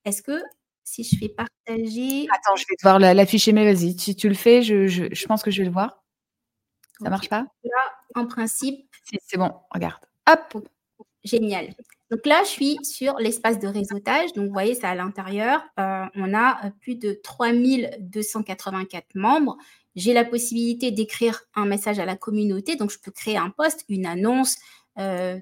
Est-ce que si je fais partager. Attends, je vais te voir l'afficher, mais vas-y. Si tu le fais, je, je, pense que je vais le voir. Ça marche pas? Là, en principe. c'est bon, regarde. Hop Génial. Donc là, je suis sur l'espace de réseautage. Donc, vous voyez, c'est à l'intérieur. Euh, on a euh, plus de 3284 membres. J'ai la possibilité d'écrire un message à la communauté. Donc, je peux créer un post, une annonce, euh,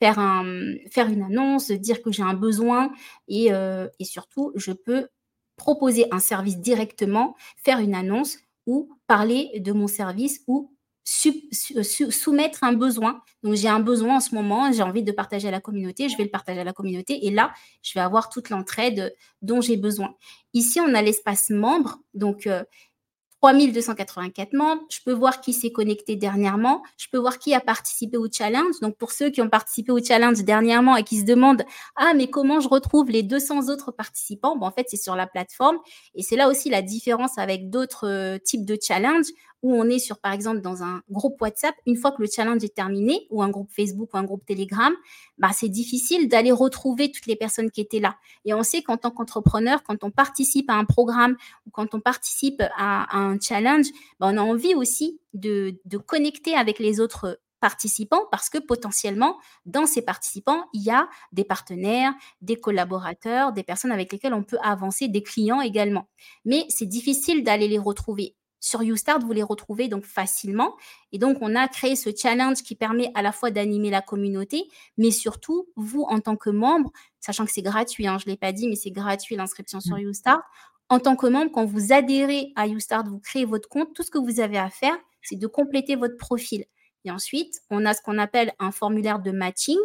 faire, un, faire une annonce, dire que j'ai un besoin et, euh, et, surtout, je peux proposer un service directement, faire une annonce ou parler de mon service ou soumettre un besoin. Donc, j'ai un besoin en ce moment, j'ai envie de partager à la communauté, je vais le partager à la communauté et là, je vais avoir toute l'entraide dont j'ai besoin. Ici, on a l'espace membre. Donc, 3284 membres. Je peux voir qui s'est connecté dernièrement. Je peux voir qui a participé au challenge. Donc, pour ceux qui ont participé au challenge dernièrement et qui se demandent, ah, mais comment je retrouve les 200 autres participants? Bon, en fait, c'est sur la plateforme. Et c'est là aussi la différence avec d'autres euh, types de challenge où on est sur, par exemple, dans un groupe WhatsApp, une fois que le challenge est terminé, ou un groupe Facebook ou un groupe Telegram, bah, c'est difficile d'aller retrouver toutes les personnes qui étaient là. Et on sait qu'en tant qu'entrepreneur, quand on participe à un programme ou quand on participe à, un challenge, bah, on a envie aussi de, de connecter avec les autres participants parce que potentiellement, dans ces participants, il y a des partenaires, des collaborateurs, des personnes avec lesquelles on peut avancer, des clients également. Mais c'est difficile d'aller les retrouver. Sur YouStart, vous les retrouvez donc facilement. Et donc, on a créé ce challenge qui permet à la fois d'animer la communauté, mais surtout, vous, en tant que membre, sachant que c'est gratuit, hein, je ne l'ai pas dit, mais c'est gratuit l'inscription sur mmh. YouStart. En tant que membre, quand vous adhérez à YouStart, vous créez votre compte, tout ce que vous avez à faire, c'est de compléter votre profil. Et ensuite, on a ce qu'on appelle un formulaire de matching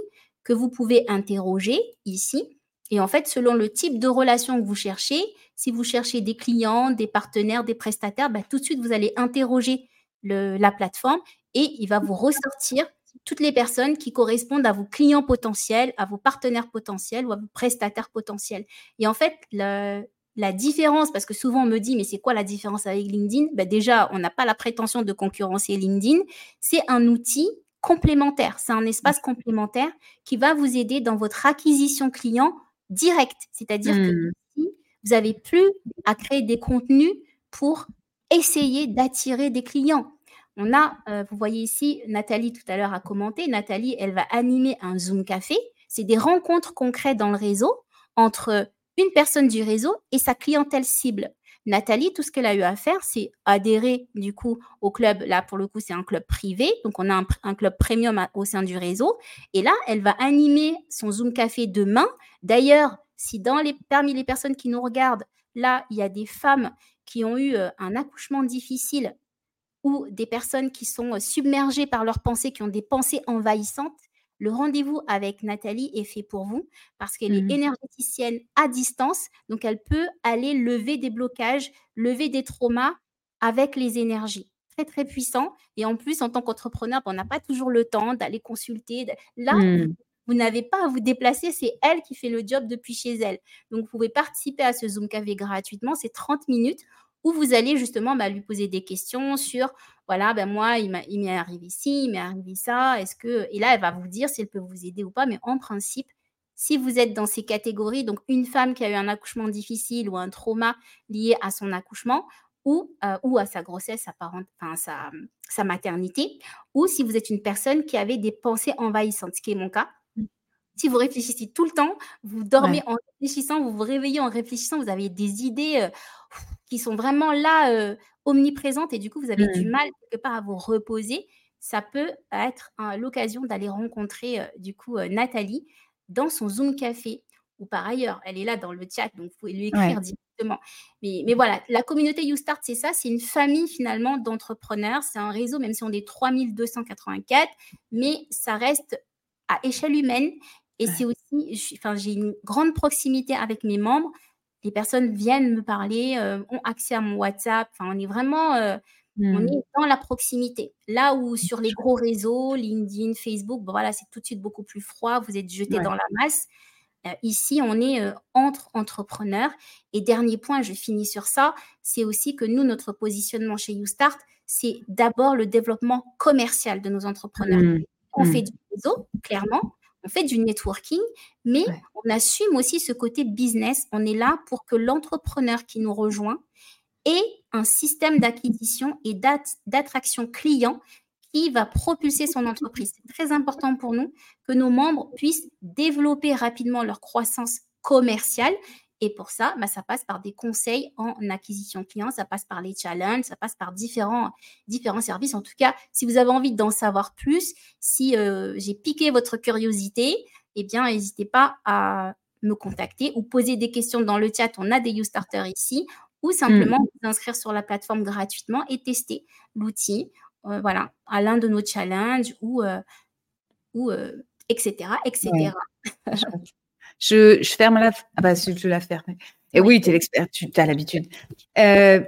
que vous pouvez interroger ici. Et en fait, selon le type de relation que vous cherchez, si vous cherchez des clients, des partenaires, des prestataires, bah, tout de suite, vous allez interroger la plateforme et il va vous ressortir toutes les personnes qui correspondent à vos clients potentiels, à vos partenaires potentiels ou à vos prestataires potentiels. Et en fait, la différence, parce que souvent on me dit, mais c'est quoi la différence avec LinkedIn? Bah, Déjà, on n'a pas la prétention de concurrencer LinkedIn. C'est un outil complémentaire, c'est un espace complémentaire qui va vous aider dans votre acquisition client direct. C'est-à-dire que mmh. vous n'avez plus à créer des contenus pour essayer d'attirer des clients. On a, euh, vous voyez ici, Nathalie tout à l'heure a commenté. Nathalie, elle va animer un Zoom Café. C'est des rencontres concrètes dans le réseau entre une personne du réseau et sa clientèle cible. Nathalie, tout ce qu'elle a eu à faire, c'est adhérer du coup au club. Là, pour le coup, c'est un club privé. Donc, on a un, club premium au sein du réseau. Et là, elle va animer son Zoom Café demain. D'ailleurs, si dans les, parmi les personnes qui nous regardent, là, il y a des femmes qui ont eu euh, un accouchement difficile ou des personnes qui sont euh, submergées par leurs pensées, qui ont des pensées envahissantes, le rendez-vous avec Nathalie est fait pour vous parce qu'elle est mmh. énergéticienne à distance, donc elle peut aller lever des blocages, lever des traumas avec les énergies. Très, très puissant. Et en plus, en tant qu'entrepreneur, on n'a pas toujours le temps d'aller consulter. Là, mmh. vous n'avez pas à vous déplacer, c'est elle qui fait le job depuis chez elle. Donc, vous pouvez participer à ce Zoom Café gratuitement, c'est 30 minutes où vous allez justement bah, lui poser des questions sur voilà, ben moi, il m'est arrivé ici, il m'est arrivé ça, est-ce que. Et là, elle va vous dire si elle peut vous aider ou pas, mais en principe, si vous êtes dans ces catégories, donc une femme qui a eu un accouchement difficile ou un trauma lié à son accouchement, ou, euh, ou à sa grossesse, sa, enfin, sa, sa maternité, ou si vous êtes une personne qui avait des pensées envahissantes, ce qui est mon cas. Mmh. Si vous réfléchissez tout le temps, vous dormez en réfléchissant, vous vous réveillez en réfléchissant, vous avez des idées euh, qui sont vraiment là euh, omniprésente et du coup, vous avez du mmh. mal quelque part à vous reposer, ça peut être l'occasion d'aller rencontrer du coup Nathalie dans son Zoom Café ou par ailleurs, elle est là dans le chat, donc vous pouvez lui écrire directement. Mais, mais, voilà, la communauté YouStart, c'est ça, c'est une famille finalement d'entrepreneurs, c'est un réseau, même si on est 3284, mais ça reste à échelle humaine. Et c'est aussi, enfin, j'ai une grande proximité avec mes membres les personnes viennent me parler, euh, ont accès à mon WhatsApp. Enfin, on est vraiment euh, on mmh. est dans la proximité. Là où sur les gros réseaux, LinkedIn, Facebook, voilà, c'est tout de suite beaucoup plus froid, vous êtes jeté dans la masse. Euh, ici, on est entre entrepreneurs. Et dernier point, je finis sur ça, c'est aussi que nous, notre positionnement chez YouStart, c'est d'abord le développement commercial de nos entrepreneurs. Mmh. On mmh. fait du réseau, clairement, on fait du networking, mais on assume aussi ce côté business. On est là pour que l'entrepreneur qui nous rejoint ait un système d'acquisition et d'attraction client qui va propulser son entreprise. C'est très important pour nous que nos membres puissent développer rapidement leur croissance commerciale et pour ça, bah, ça passe par des conseils en acquisition client, ça passe par les challenges, ça passe par différents, différents services. En tout cas, si vous avez envie d'en savoir plus, si euh, j'ai piqué votre curiosité, eh bien, n'hésitez pas à me contacter ou poser des questions dans le chat. On a des You Starters ici ou simplement mmh. vous inscrire sur la plateforme gratuitement et tester l'outil, euh, voilà, à l'un de nos challenges ou, ou etc., etc. je, je, ferme la... Ah bah, je la ferme. Et oui, tu es l'expert, tu as l'habitude. Euh,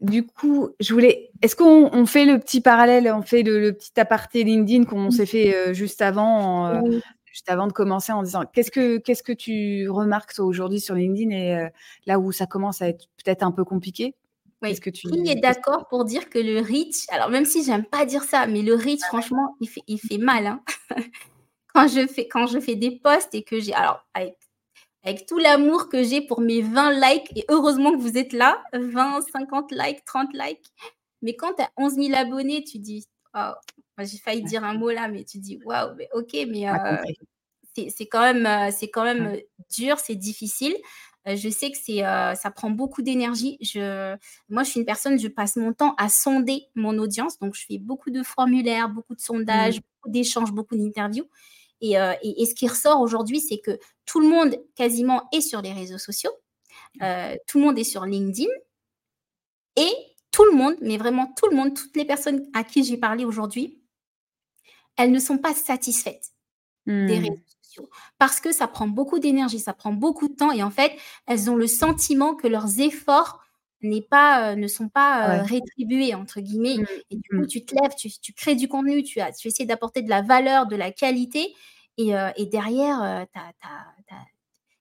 du coup, je voulais. Est-ce qu'on fait le petit parallèle, on fait le, petit aparté LinkedIn qu'on s'est fait euh, juste avant, euh, juste avant de commencer, en disant qu'est-ce que qu'est-ce que tu remarques aujourd'hui sur LinkedIn et là où ça commence à être peut-être un peu compliqué? Oui. Que tu... Qui est d'accord pour dire que le reach, alors même si j'aime pas dire ça, mais le reach, franchement, il fait, il fait mal. Hein. quand, je fais, quand je fais des posts et que j'ai. Alors, avec avec tout l'amour que j'ai pour mes 20 likes. Et heureusement que vous êtes là, 20, 50 likes, 30 likes. Mais quand tu as 11 000 abonnés, tu dis, oh, j'ai failli dire un mot là, mais tu dis, waouh, mais ok, mais euh, c'est quand même, euh, c'est quand même euh, dur, c'est difficile. je sais que c'est, ça prend beaucoup d'énergie. Je, moi, je suis une personne, je passe mon temps à sonder mon audience. Donc, je fais beaucoup de formulaires, beaucoup de sondages, mmh. beaucoup d'échanges, beaucoup d'interviews. Euh, et, ce qui ressort aujourd'hui, c'est que tout le monde quasiment est sur les réseaux sociaux, euh, tout le monde est sur LinkedIn, et tout le monde, mais vraiment tout le monde, toutes les personnes à qui j'ai parlé aujourd'hui, elles ne sont pas satisfaites des mmh. réseaux sociaux parce que ça prend beaucoup d'énergie, ça prend beaucoup de temps, et en fait, elles ont le sentiment que leurs efforts pas, euh, ne sont pas rétribués, entre guillemets. Mmh. Et du coup, mmh. tu te lèves, tu, tu, crées du contenu, tu, as, tu essaies d'apporter de la valeur, de la qualité, et, derrière,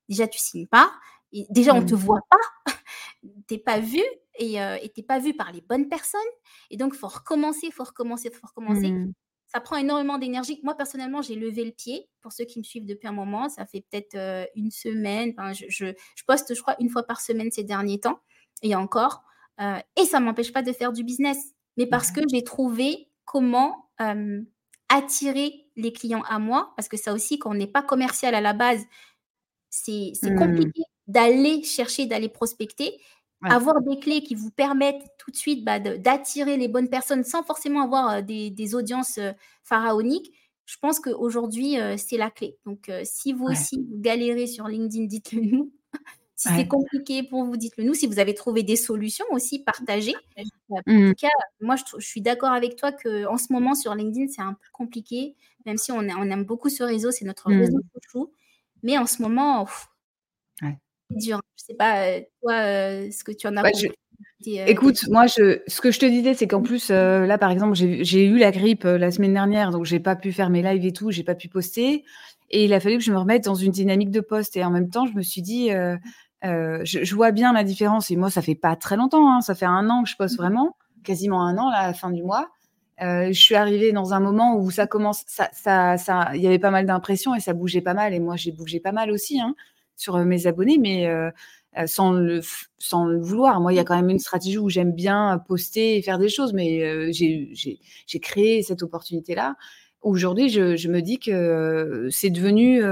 déjà, tu signes pas. Et déjà, on ne te mmh. voit pas. tu n'es pas vu et tu n'es pas vu par les bonnes personnes. Et donc, il faut recommencer, il faut recommencer, il faut recommencer. Mmh. Ça prend énormément d'énergie. Moi, personnellement, j'ai levé le pied. Pour ceux qui me suivent depuis un moment, ça fait peut-être une semaine. je, je, poste, je crois, une fois par semaine ces derniers temps. Et encore. et ça ne m'empêche pas de faire du business. Mais parce que j'ai trouvé comment attirer les clients à moi, parce que ça aussi, quand on n'est pas commercial à la base, c'est mmh. compliqué d'aller chercher, d'aller prospecter. Avoir des clés qui vous permettent tout de suite bah, d'attirer les bonnes personnes sans forcément avoir des, audiences pharaoniques, je pense qu'aujourd'hui, c'est la clé. Donc, si vous aussi, vous galérez sur LinkedIn, dites-le nous. Si c'est compliqué pour vous, dites-le nous. Si vous avez trouvé des solutions aussi, partagez. En mmh. tout cas, moi, je, je suis d'accord avec toi qu'en ce moment, sur LinkedIn, c'est un peu compliqué, même si on, on aime beaucoup ce réseau, c'est notre mmh. réseau chouchou. Mais en ce moment, c'est dur. Je ne sais pas, euh, toi, euh, ce que tu en as euh, Écoute, moi, je, ce que je te disais, c'est qu'en mmh. plus, là, par exemple, j'ai eu la grippe la semaine dernière, donc j'ai pas pu faire mes lives et tout, j'ai pas pu poster. Et il a fallu que je me remette dans une dynamique de poste. Et en même temps, je me suis dit, euh, je, vois bien la différence. Et moi, ça fait pas très longtemps. Hein, ça fait un an que je poste vraiment, quasiment un an là, à la fin du mois. Euh, je suis arrivée dans un moment où ça commence, ça, ça, ça, il y avait pas mal d'impressions et ça bougeait pas mal. Et moi, j'ai bougé pas mal aussi hein, sur euh, mes abonnés, mais sans le, sans le vouloir. Moi, il y a quand même une stratégie où j'aime bien poster et faire des choses, mais j'ai créé cette opportunité-là. Aujourd'hui, je, me dis que c'est devenu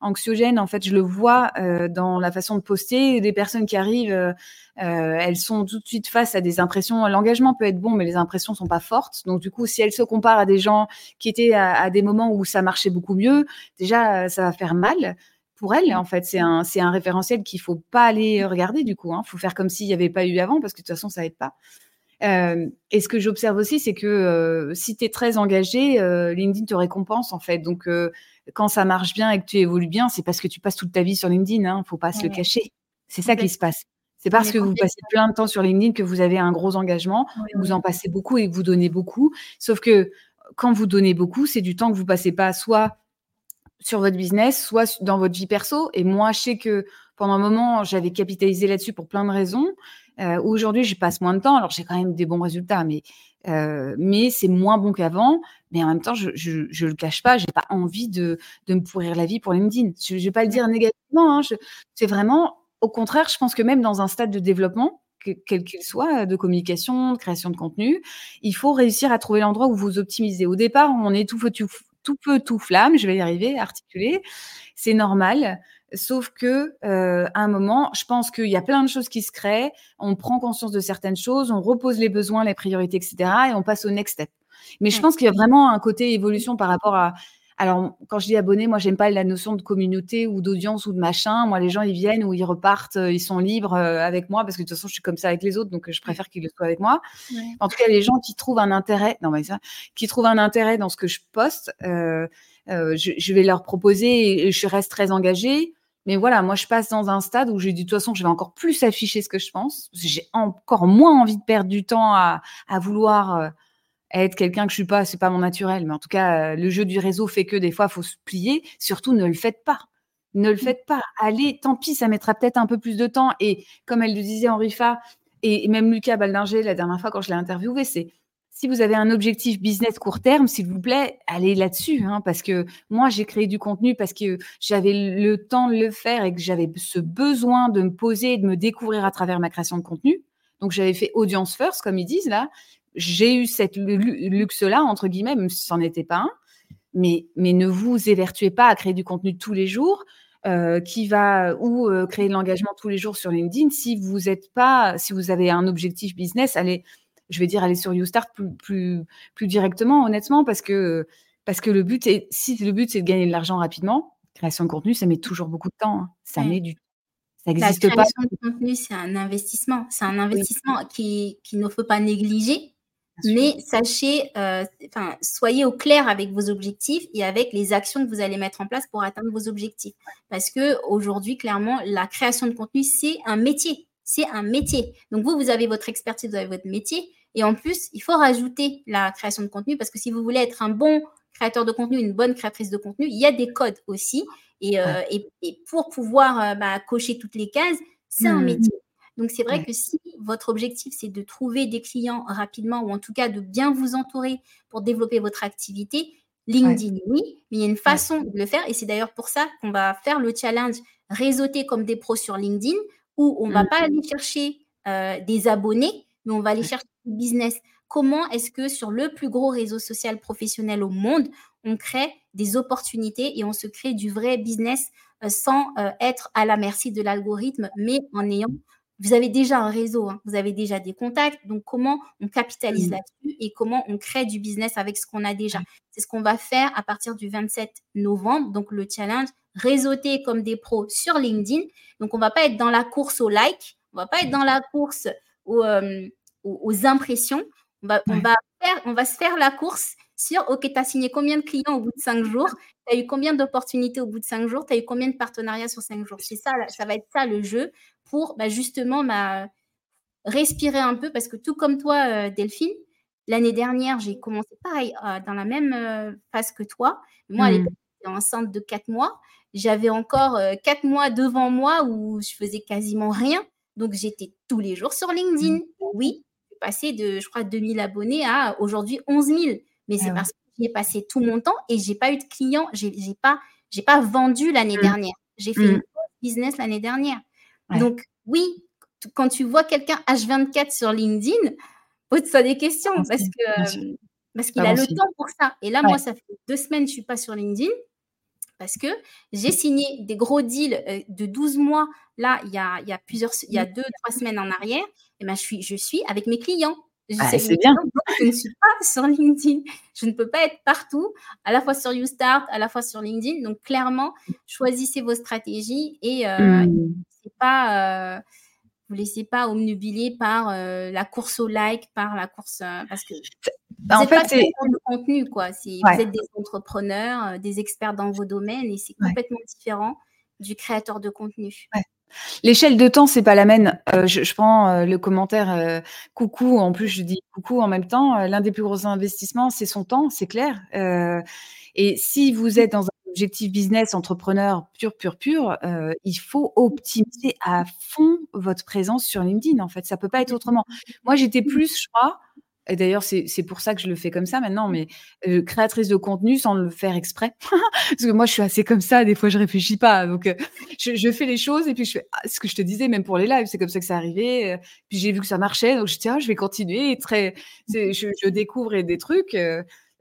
anxiogène. En fait, je le vois dans la façon de poster. Des personnes qui arrivent, elles sont tout de suite face à des impressions. L'engagement peut être bon, mais les impressions sont pas fortes. Donc, du coup, si elles se comparent à des gens qui étaient à, des moments où ça marchait beaucoup mieux, déjà, ça va faire mal pour elles. En fait, c'est un, c'est un référentiel qu'il faut pas aller regarder. Du coup, il hein. faut faire comme s'il n'y avait pas eu avant, parce que de toute façon, ça aide pas. Euh, et ce que j'observe aussi, c'est que euh, si tu es très engagé, euh, LinkedIn te récompense en fait. Donc, quand ça marche bien et que tu évolues bien, c'est parce que tu passes toute ta vie sur LinkedIn. Hein, faut pas se le cacher. C'est ça qui se passe. C'est parce que vous passez plein de temps sur LinkedIn que vous avez un gros engagement, vous en passez beaucoup et que vous donnez beaucoup. Sauf que quand vous donnez beaucoup, c'est du temps que vous passez pas soit sur votre business, soit dans votre vie perso. Et moi, je sais que pendant un moment, j'avais capitalisé là-dessus pour plein de raisons. Euh, Aujourd'hui, je passe moins de temps. Alors, j'ai quand même des bons résultats, mais, euh, mais c'est moins bon qu'avant. Mais en même temps, je ne le cache pas, j'ai pas envie de, de, me pourrir la vie pour LinkedIn. Je ne vais pas le dire négativement. Hein, c'est vraiment, au contraire, je pense que même dans un stade de développement, quel qu'il soit, de communication, de création de contenu, il faut réussir à trouver l'endroit où vous optimisez. Au départ, on est tout, tout, tout peu tout flamme, je vais y arriver, articuler. C'est normal. Sauf que euh, à un moment, je pense qu'il y a plein de choses qui se créent. On prend conscience de certaines choses, on repose les besoins, les priorités, etc. Et on passe au next step. Mais je pense qu'il y a vraiment un côté évolution par rapport à, alors, quand je dis abonné, moi, j'aime pas la notion de communauté ou d'audience ou de machin. Moi, les gens, ils viennent ou ils repartent, ils sont libres avec moi parce que de toute façon, je suis comme ça avec les autres, donc je préfère qu'ils le soient avec moi. En tout cas, les gens qui trouvent un intérêt, non, mais ça, qui trouvent un intérêt dans ce que je poste, je, je, vais leur proposer et je reste très engagée. Mais voilà, moi, je passe dans un stade où j'ai dit, de toute façon, je vais encore plus afficher ce que je pense. J'ai encore moins envie de perdre du temps à, vouloir euh, être quelqu'un que je suis pas. C'est pas mon naturel. Mais en tout cas, euh, le jeu du réseau fait que des fois, faut se plier. Surtout, ne le faites pas. Ne le faites pas. Allez, tant pis, ça mettra peut-être un peu plus de temps. Et comme elle le disait, Henri Fa, et même Lucas Baldinger, la dernière fois quand je l'ai interviewé, c'est si vous avez un objectif business court terme, s'il vous plaît, allez là-dessus. Hein, parce que moi, j'ai créé du contenu parce que j'avais le temps de le faire et que j'avais ce besoin de me poser et de me découvrir à travers ma création de contenu. Donc, j'avais fait audience first, comme ils disent là. J'ai eu cette luxe-là, entre guillemets, même si ce n'en était pas un. Mais, ne vous évertuez pas à créer du contenu tous les jours. Euh, qui va ou euh, créer de l'engagement tous les jours sur LinkedIn si vous êtes pas si vous avez un objectif business allez je vais dire aller sur YouStart plus, plus, plus directement, honnêtement, parce que, parce que le but est, si le but c'est de gagner de l'argent rapidement, création de contenu, ça met toujours beaucoup de temps. Hein. Ça met du ça n'existe pas. La création de contenu, c'est un investissement. C'est un investissement qui qu'il ne faut pas négliger. Mais sachez, euh, enfin, soyez au clair avec vos objectifs et avec les actions que vous allez mettre en place pour atteindre vos objectifs. Parce que aujourd'hui, clairement, la création de contenu, c'est un métier. C'est un métier. Donc vous, vous avez votre expertise, vous avez votre métier. Et en plus, il faut rajouter la création de contenu parce que si vous voulez être un bon créateur de contenu, une bonne créatrice de contenu, il y a des codes aussi. Et, euh, pour pouvoir euh, bah, cocher toutes les cases, c'est un mmh. métier. Donc, c'est vrai que si votre objectif, c'est de trouver des clients rapidement ou en tout cas de bien vous entourer pour développer votre activité, LinkedIn, oui, mais il y a une façon de le faire. Et c'est d'ailleurs pour ça qu'on va faire le challenge réseauter comme des pros sur LinkedIn où on ne va mmh. pas aller chercher euh, des abonnés, mais on va aller chercher business. Comment est-ce que sur le plus gros réseau social professionnel au monde, on crée des opportunités et on se crée du vrai business euh, sans euh, être à la merci de l'algorithme, mais en ayant vous avez déjà un réseau, hein. vous avez déjà des contacts, donc comment on capitalise là-dessus et comment on crée du business avec ce qu'on a déjà? C'est ce qu'on va faire à partir du 27 novembre, donc le challenge réseauter comme des pros sur LinkedIn. Donc on va pas être dans la course au like, on va pas être dans la course euh, aux, impressions. On va, on, va faire, on va se faire la course sur OK, tu as signé combien de clients au bout de cinq jours? Tu as eu combien d'opportunités au bout de cinq jours? Tu as eu combien de partenariats sur cinq jours? C'est ça, ça va être ça le jeu pour bah, justement bah, respirer un peu parce que tout comme toi, euh, Delphine, l'année dernière, j'ai commencé pareil euh, dans la même euh, phase que toi. Moi, à mmh. l'époque, j'étais enceinte de quatre mois. J'avais encore quatre mois devant moi où je faisais quasiment rien. Donc, j'étais tous les jours sur LinkedIn. Mmh. Oui, passé de, je crois, 2000 abonnés à aujourd'hui 11 000. Mais c'est ah parce que j'y ai passé tout mon temps et j'ai pas eu de clients. J'ai pas, j'ai pas vendu l'année mmh. dernière. J'ai fait une mmh. business l'année dernière. Donc, oui, quand tu vois quelqu'un H24 sur LinkedIn, pose-toi des questions parce que parce qu'il a le temps pour ça. Et là, moi, ça fait deux semaines que je suis pas sur LinkedIn parce que j'ai signé des gros deals euh, de 12 mois, là, il y a, il y a plusieurs, il y a deux, trois semaines en arrière, et ben, je, suis, je suis avec mes clients. Ah, c'est bien. je ne suis pas sur LinkedIn. Je ne peux pas être partout, à la fois sur YouStart, à la fois sur LinkedIn. Donc, clairement, choisissez vos stratégies et euh, c'est pas... Euh, vous laissez pas omnubiler par euh, la course au like, par la course euh, parce que bah, en fait c'est de contenu quoi. Vous êtes des entrepreneurs, des experts dans vos domaines et c'est complètement différent du créateur de contenu. L'échelle de temps, c'est pas la même. je, prends le commentaire coucou. En plus, je dis coucou en même temps. L'un des plus gros investissements, c'est son temps, c'est clair. et si vous êtes dans un objectif business, entrepreneur pur, pur, pur, euh, il faut optimiser à fond votre présence sur LinkedIn. En fait, ça peut pas être autrement. Moi, j'étais plus, je crois, et d'ailleurs, c'est pour ça que je le fais comme ça maintenant, mais euh, créatrice de contenu sans le faire exprès. Parce que moi, je suis assez comme ça, des fois, je réfléchis pas. Donc, euh, je, fais les choses et puis je fais ah, ce que je te disais, même pour les lives, c'est comme ça que ça arrivait. puis j'ai vu que ça marchait, donc je dis, ah, je vais continuer. très, je, je, découvre des trucs.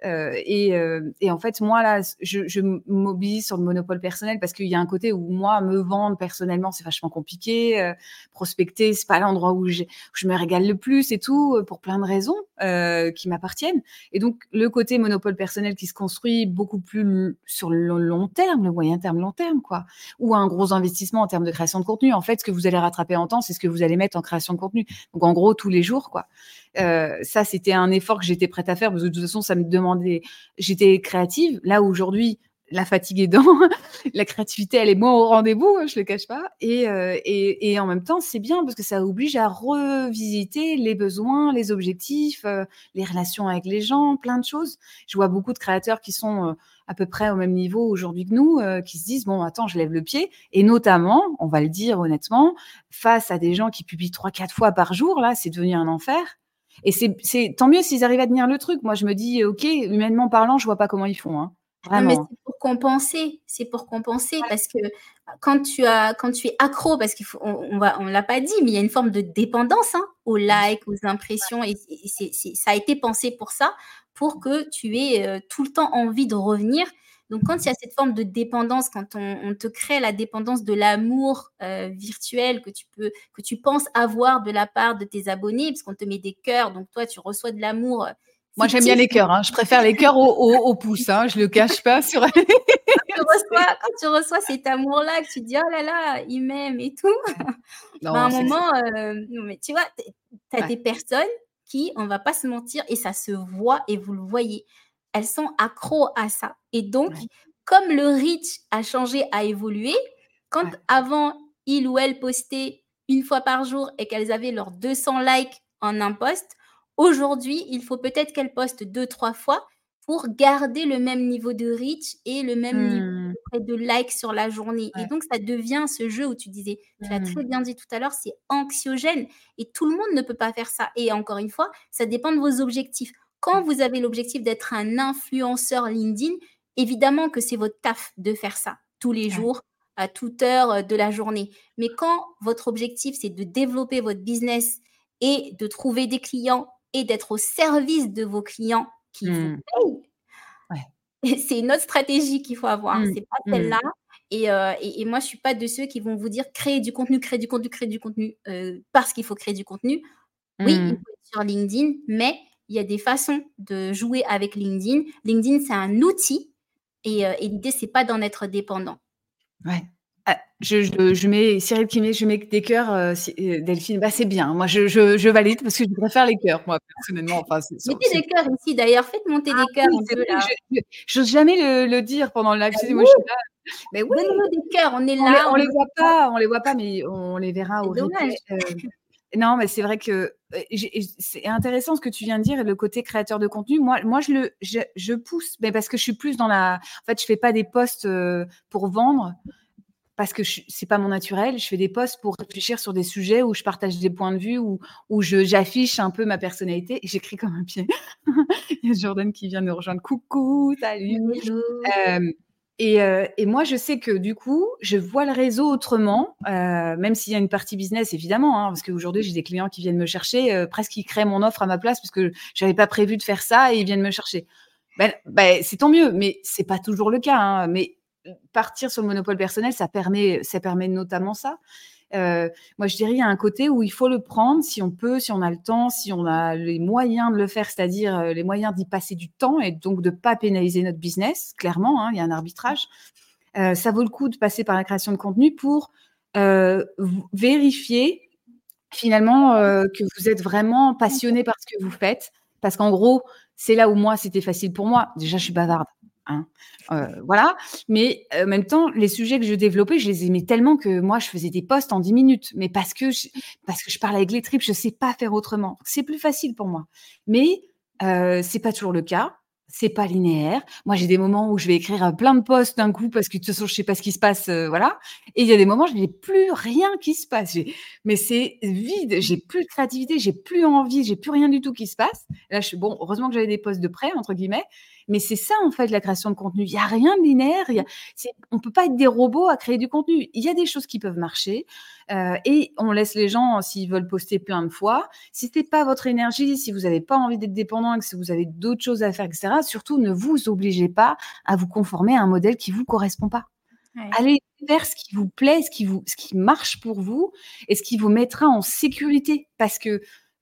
Euh, et, euh, et, en fait, moi, là, je, je mobilise sur le monopole personnel parce qu'il y a un côté où moi, me vendre personnellement, c'est vachement compliqué. Euh, prospecter, c'est pas l'endroit où, je me régale le plus et tout, pour plein de raisons qui m'appartiennent. Et donc, le côté monopole personnel qui se construit beaucoup plus sur le long terme, le moyen terme, long terme, quoi. Ou un gros investissement en termes de création de contenu. En fait, ce que vous allez rattraper en temps, c'est ce que vous allez mettre en création de contenu. Donc, en gros, tous les jours, quoi. Euh, ça, c'était un effort que j'étais prête à faire parce que de toute façon, ça me demandait. J'étais créative. Là, aujourd'hui, la fatigue est dans, la créativité, elle est moins au rendez-vous, hein, je le cache pas. Et, euh, et, en même temps, c'est bien parce que ça oblige à revisiter les besoins, les objectifs, euh, les relations avec les gens, plein de choses. Je vois beaucoup de créateurs qui sont à peu près au même niveau aujourd'hui que nous, qui se disent bon, attends, je lève le pied. Et notamment, on va le dire honnêtement, face à des gens qui publient trois, quatre fois par jour, là, c'est devenu un enfer. Et c'est tant mieux s'ils arrivent à tenir le truc. Moi, je me dis, OK, humainement parlant, je vois pas comment ils font. Hein. Vraiment. mais c'est pour compenser, c'est pour compenser parce que quand tu as, quand tu es accro, parce faut, on, va, on l'a pas dit, mais il y a une forme de dépendance hein, aux likes, aux impressions, et, c'est, ça a été pensé pour ça, pour que tu aies euh, tout le temps envie de revenir donc, quand il y a cette forme de dépendance, quand on, te crée la dépendance de l'amour euh, virtuel que tu peux, que tu penses avoir de la part de tes abonnés, parce qu'on te met des cœurs, donc toi, tu reçois de l'amour. Euh, Moi, j'aime bien les cœurs. Hein. Je préfère les cœurs au, au, pouce. Hein. Je le cache pas sur. quand, tu reçois, quand tu reçois cet amour-là, que tu te dis oh là là, il m'aime et tout. Non, à un moment, euh, mais tu vois, tu as des personnes qui, on va pas se mentir, et ça se voit et vous le voyez elles sont accros à ça. Et donc, comme le reach a changé, a évolué, quand avant, il ou elle postait une fois par jour et qu'elles avaient leurs 200 likes en un post, aujourd'hui, il faut peut-être qu'elles postent deux, trois fois pour garder le même niveau de reach et le même niveau mmh. de likes sur la journée. Et donc, ça devient ce jeu où tu disais, tu l'as très mmh. bien dit tout à l'heure, c'est anxiogène et tout le monde ne peut pas faire ça. Et encore une fois, ça dépend de vos objectifs. Quand vous avez l'objectif d'être un influenceur LinkedIn, évidemment que c'est votre taf de faire ça tous les jours, à toute heure euh, de la journée. Mais quand votre objectif, c'est de développer votre business et de trouver des clients et d'être au service de vos clients qui vous mmh. payent, c'est une autre stratégie qu'il faut avoir. Mmh. C'est pas mmh. celle-là. Euh, et, moi, je suis pas de ceux qui vont vous dire créer du contenu, créer du contenu, créer du contenu euh, parce qu'il faut créer du contenu. Oui, il faut être sur LinkedIn, mais il y a des façons de jouer avec LinkedIn. LinkedIn, c'est un outil et, euh, et l'idée, c'est pas d'en être dépendant. Ouais. Ah, je, je, mets Cyril qui met, je mets des cœurs, euh, euh, Delphine. Bah, c'est bien. Moi, je, je, valide parce que je préfère les cœurs, moi, personnellement. Enfin, Mettez des cœurs ici, d'ailleurs. Faites monter des ah cœurs. je n'ose jamais le, dire pendant le live. Bah moi je suis là. Mais oui. des cœurs. On est là. On, on, les voit pas. On les voit pas, mais on les verra au replay. Non, mais c'est vrai que c'est intéressant ce que tu viens de dire, le côté créateur de contenu. Moi, moi je le, je, pousse, mais parce que je suis plus dans la. En fait, je fais pas des posts pour vendre parce que c'est pas mon naturel. Je fais des posts pour réfléchir sur des sujets où je partage des points de vue, où, où j'affiche un peu ma personnalité. Et j'écris comme un pied. Il y a Jordan qui vient nous rejoindre. Coucou, salut. Euh, et, moi, je sais que du coup, je vois le réseau autrement, euh, même s'il y a une partie business, évidemment, hein, parce qu'aujourd'hui, j'ai des clients qui viennent me chercher, euh, presque ils créent mon offre à ma place, parce que j'avais pas prévu de faire ça, et ils viennent me chercher. Ben, ben c'est tant mieux, mais c'est pas toujours le cas. Hein, mais partir sur le monopole personnel, ça permet, ça permet notamment ça. Euh, moi, je dirais, il y a un côté où il faut le prendre si on peut, si on a le temps, si on a les moyens de le faire, c'est-à-dire euh, les moyens d'y passer du temps et donc de ne pas pénaliser notre business, clairement, hein, il y a un arbitrage. Euh, ça vaut le coup de passer par la création de contenu pour vérifier finalement que vous êtes vraiment passionné par ce que vous faites. Parce qu'en gros, c'est là où moi, c'était facile pour moi. Déjà, je suis bavarde. Hein. Euh, voilà. Mais euh, en même temps, les sujets que je développais, je les aimais tellement que moi, je faisais des posts en 10 minutes. Mais parce que je, parce que je parle avec les tripes, je sais pas faire autrement. C'est plus facile pour moi. Mais euh, c'est pas toujours le cas. C'est pas linéaire. Moi, j'ai des moments où je vais écrire euh, plein de posts d'un coup parce que de toute façon, je sais pas ce qui se passe, voilà. Et il y a des moments, je n'ai plus rien qui se passe. Mais c'est vide. J'ai plus de créativité, j'ai plus envie, j'ai plus rien du tout qui se passe. Là, je suis bon. Heureusement que j'avais des posts de près entre guillemets. Mais c'est ça, en fait, la création de contenu. Il n'y a rien de linéaire. on ne peut pas être des robots à créer du contenu. Il y a des choses qui peuvent marcher euh, et on laisse les gens, s'ils veulent poster plein de fois. Si ce n'est pas votre énergie, si vous n'avez pas envie d'être dépendant, que si vous avez d'autres choses à faire, etc., surtout ne vous obligez pas à vous conformer à un modèle qui ne vous correspond pas. Allez vers ce qui vous plaît, ce qui, vous, ce qui marche pour vous et ce qui vous mettra en sécurité. Parce que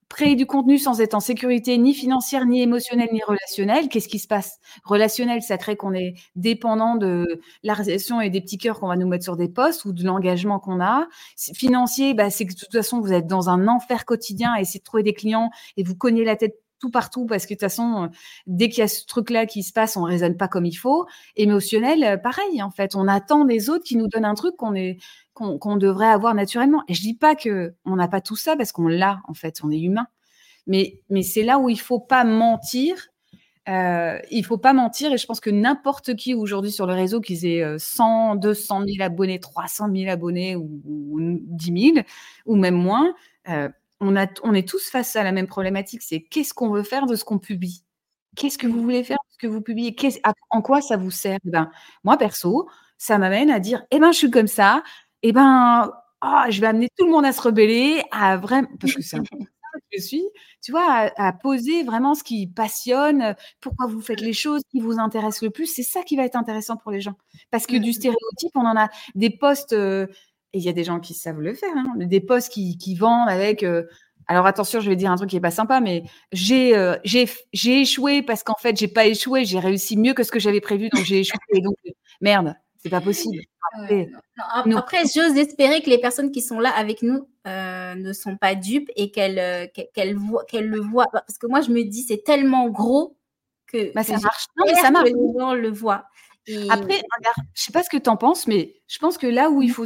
créer du contenu sans être en sécurité ni financière, ni émotionnelle, ni relationnelle, qu'est-ce qui se passe? Relationnel, ça crée qu'on est dépendant de la relation et des petits cœurs qu'on va nous mettre sur des postes ou de l'engagement qu'on a. Financier, bah, c'est que de toute façon, vous êtes dans un enfer quotidien à essayer de trouver des clients et vous cognez la tête tout partout parce que de toute façon, dès qu'il y a ce truc-là qui se passe, on raisonne pas comme il faut. Émotionnel, euh, pareil, en fait, on attend des autres qui nous donnent un truc qu'on est qu'on devrait avoir naturellement. Et je dis pas que on n'a pas tout ça parce qu'on l'a, en fait, on est humain. Mais, mais c'est là où il faut pas mentir. Euh, il faut pas mentir et je pense que n'importe qui aujourd'hui sur le réseau, qu'ils aient 100, 200 000 abonnés, 300 000 abonnés ou, 10 000 ou même moins, euh, on, est tous face à la même problématique, c'est qu'est-ce qu'on veut faire de ce qu'on publie? Qu'est-ce que vous voulez faire de ce que vous publiez? En quoi ça vous sert? Eh ben, Moi, perso, ça m'amène à dire, eh ben, je suis comme ça, eh ben, oh, je vais amener tout le monde à se rebeller, à vraiment, parce que c'est un je suis, tu vois, à, poser vraiment ce qui passionne, pourquoi vous faites les choses, qui vous intéresse le plus. C'est ça qui va être intéressant pour les gens. Parce que du mmh. stéréotype, on en a des postes, euh, et il y a des gens qui savent le faire, hein. des postes qui, qui vendent avec. Euh, alors attention, je vais dire un truc qui est pas sympa, mais j'ai euh, j'ai échoué parce qu'en fait j'ai pas échoué, j'ai réussi mieux que ce que j'avais prévu, donc j'ai échoué. donc merde, c'est pas possible. Après, j'ose espérer que les personnes qui sont là avec nous euh, ne sont pas dupes et qu'elles qu'elles voient qu'elles le voient. Parce que moi, je me dis, c'est tellement gros que, bah, ça marche. Non, mais ça marche. les gens le voient. Après, regarde, je sais pas ce que tu en penses, mais je pense que là où il faut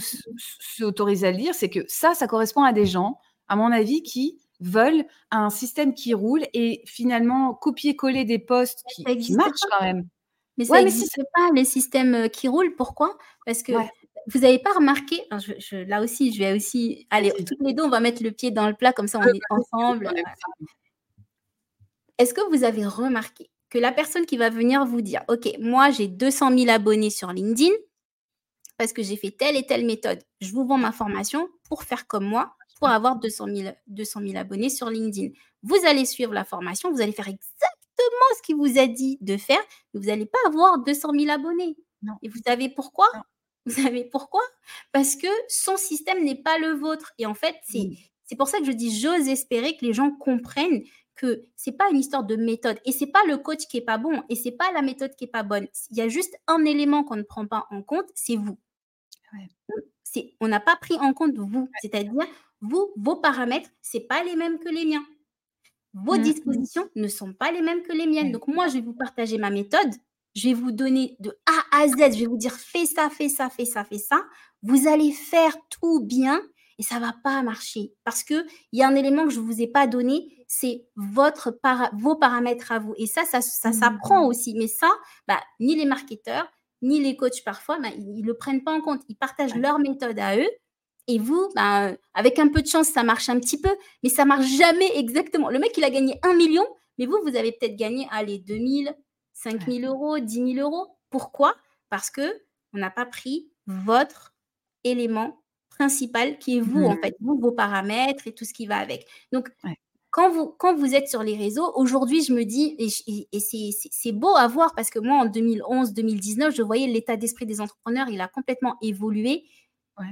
s'autoriser à le dire, c'est que ça, ça correspond à des gens, à mon avis, qui veulent un système qui roule et finalement copier-coller des postes qui, marchent quand même. Mais ça n'existe pas, les systèmes euh, qui roulent. Pourquoi? Parce que vous n'avez pas remarqué, là aussi, je vais aussi, allez, toutes les deux, on va mettre le pied dans le plat, comme ça on est ensemble. Est-ce que vous avez remarqué que la personne qui va venir vous dire, OK, moi j'ai 200 000 abonnés sur LinkedIn parce que j'ai fait telle et telle méthode. Je vous vends ma formation pour faire comme moi, pour avoir 200 000, 200 abonnés sur LinkedIn. Vous allez suivre la formation, vous allez faire exactement ce qu'il vous a dit de faire, vous n'allez pas avoir 200 000 abonnés. Non. Et vous savez pourquoi? Vous savez pourquoi? Parce que son système n'est pas le vôtre. Et en fait, c'est c'est pour ça que je dis, j'ose espérer que les gens comprennent que c'est pas une histoire de méthode et c'est pas le coach qui est pas bon et c'est pas la méthode qui est pas bonne. Il y a juste un élément qu'on ne prend pas en compte, c'est vous. C'est on n'a pas pris en compte vous, c'est-à-dire vous vos paramètres, c'est pas les mêmes que les miens. Vos mmh, mmh. dispositions ne sont pas les mêmes que les miennes. Donc moi, je vais vous partager ma méthode. Je vais vous donner de A à Z. Je vais vous dire fais ça, fais ça, fais ça, fais ça. Vous allez faire tout bien et ça va pas marcher parce que il y a un élément que je vous ai pas donné, c'est votre vos paramètres à vous. Et ça, ça, ça s'apprend mmh. aussi. Mais ça, bah, ni les marketeurs, ni les coachs parfois, bah, ils, ne le prennent pas en compte. Ils partagent leur méthode à eux. Et vous, bah, avec un peu de chance, ça marche un petit peu, mais ça marche jamais exactement. Le mec, il a gagné un million, mais vous, vous avez peut-être gagné, allez, 2000, 5000 euros, 10 000 euros. Pourquoi? Parce que on n'a pas pris votre élément principal qui est vous, en mmh. fait, vous, vos paramètres et tout ce qui va avec. Donc, quand, vous, quand vous êtes sur les réseaux, aujourd'hui, je me dis, et, c'est beau à voir parce que moi, en 2011-2019, je voyais l'état d'esprit des entrepreneurs, il a complètement évolué.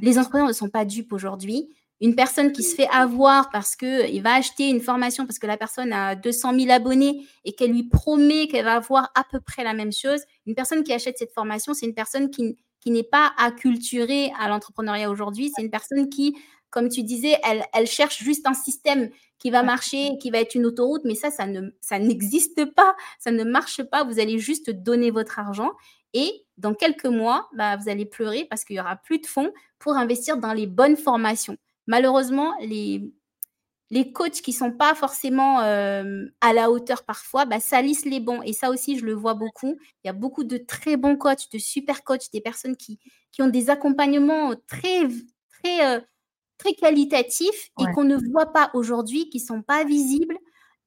Les entrepreneurs ne sont pas dupes aujourd'hui. Une personne qui se fait avoir parce qu'il va acheter une formation parce que la personne a 200 000 abonnés et qu'elle lui promet qu'elle va avoir à peu près la même chose. Une personne qui achète cette formation, c'est une personne qui, qui n'est pas acculturée à l'entrepreneuriat aujourd'hui. C'est une personne qui, comme tu disais, elle, elle, cherche juste un système qui va marcher, qui va être une autoroute, mais ça, ça, ne, ça n'existe pas, ça ne marche pas. Vous allez juste donner votre argent et dans quelques mois, bah, vous allez pleurer parce qu'il y aura plus de fonds pour investir dans les bonnes formations. Malheureusement, les, les coachs qui sont pas forcément euh, à la hauteur parfois, bah, salissent les bons. Et ça aussi, je le vois beaucoup. Il y a beaucoup de très bons coachs, de super coachs, des personnes qui, qui ont des accompagnements très, très, euh, très qualitatifs et qu'on ne voit pas aujourd'hui, qui sont pas visibles.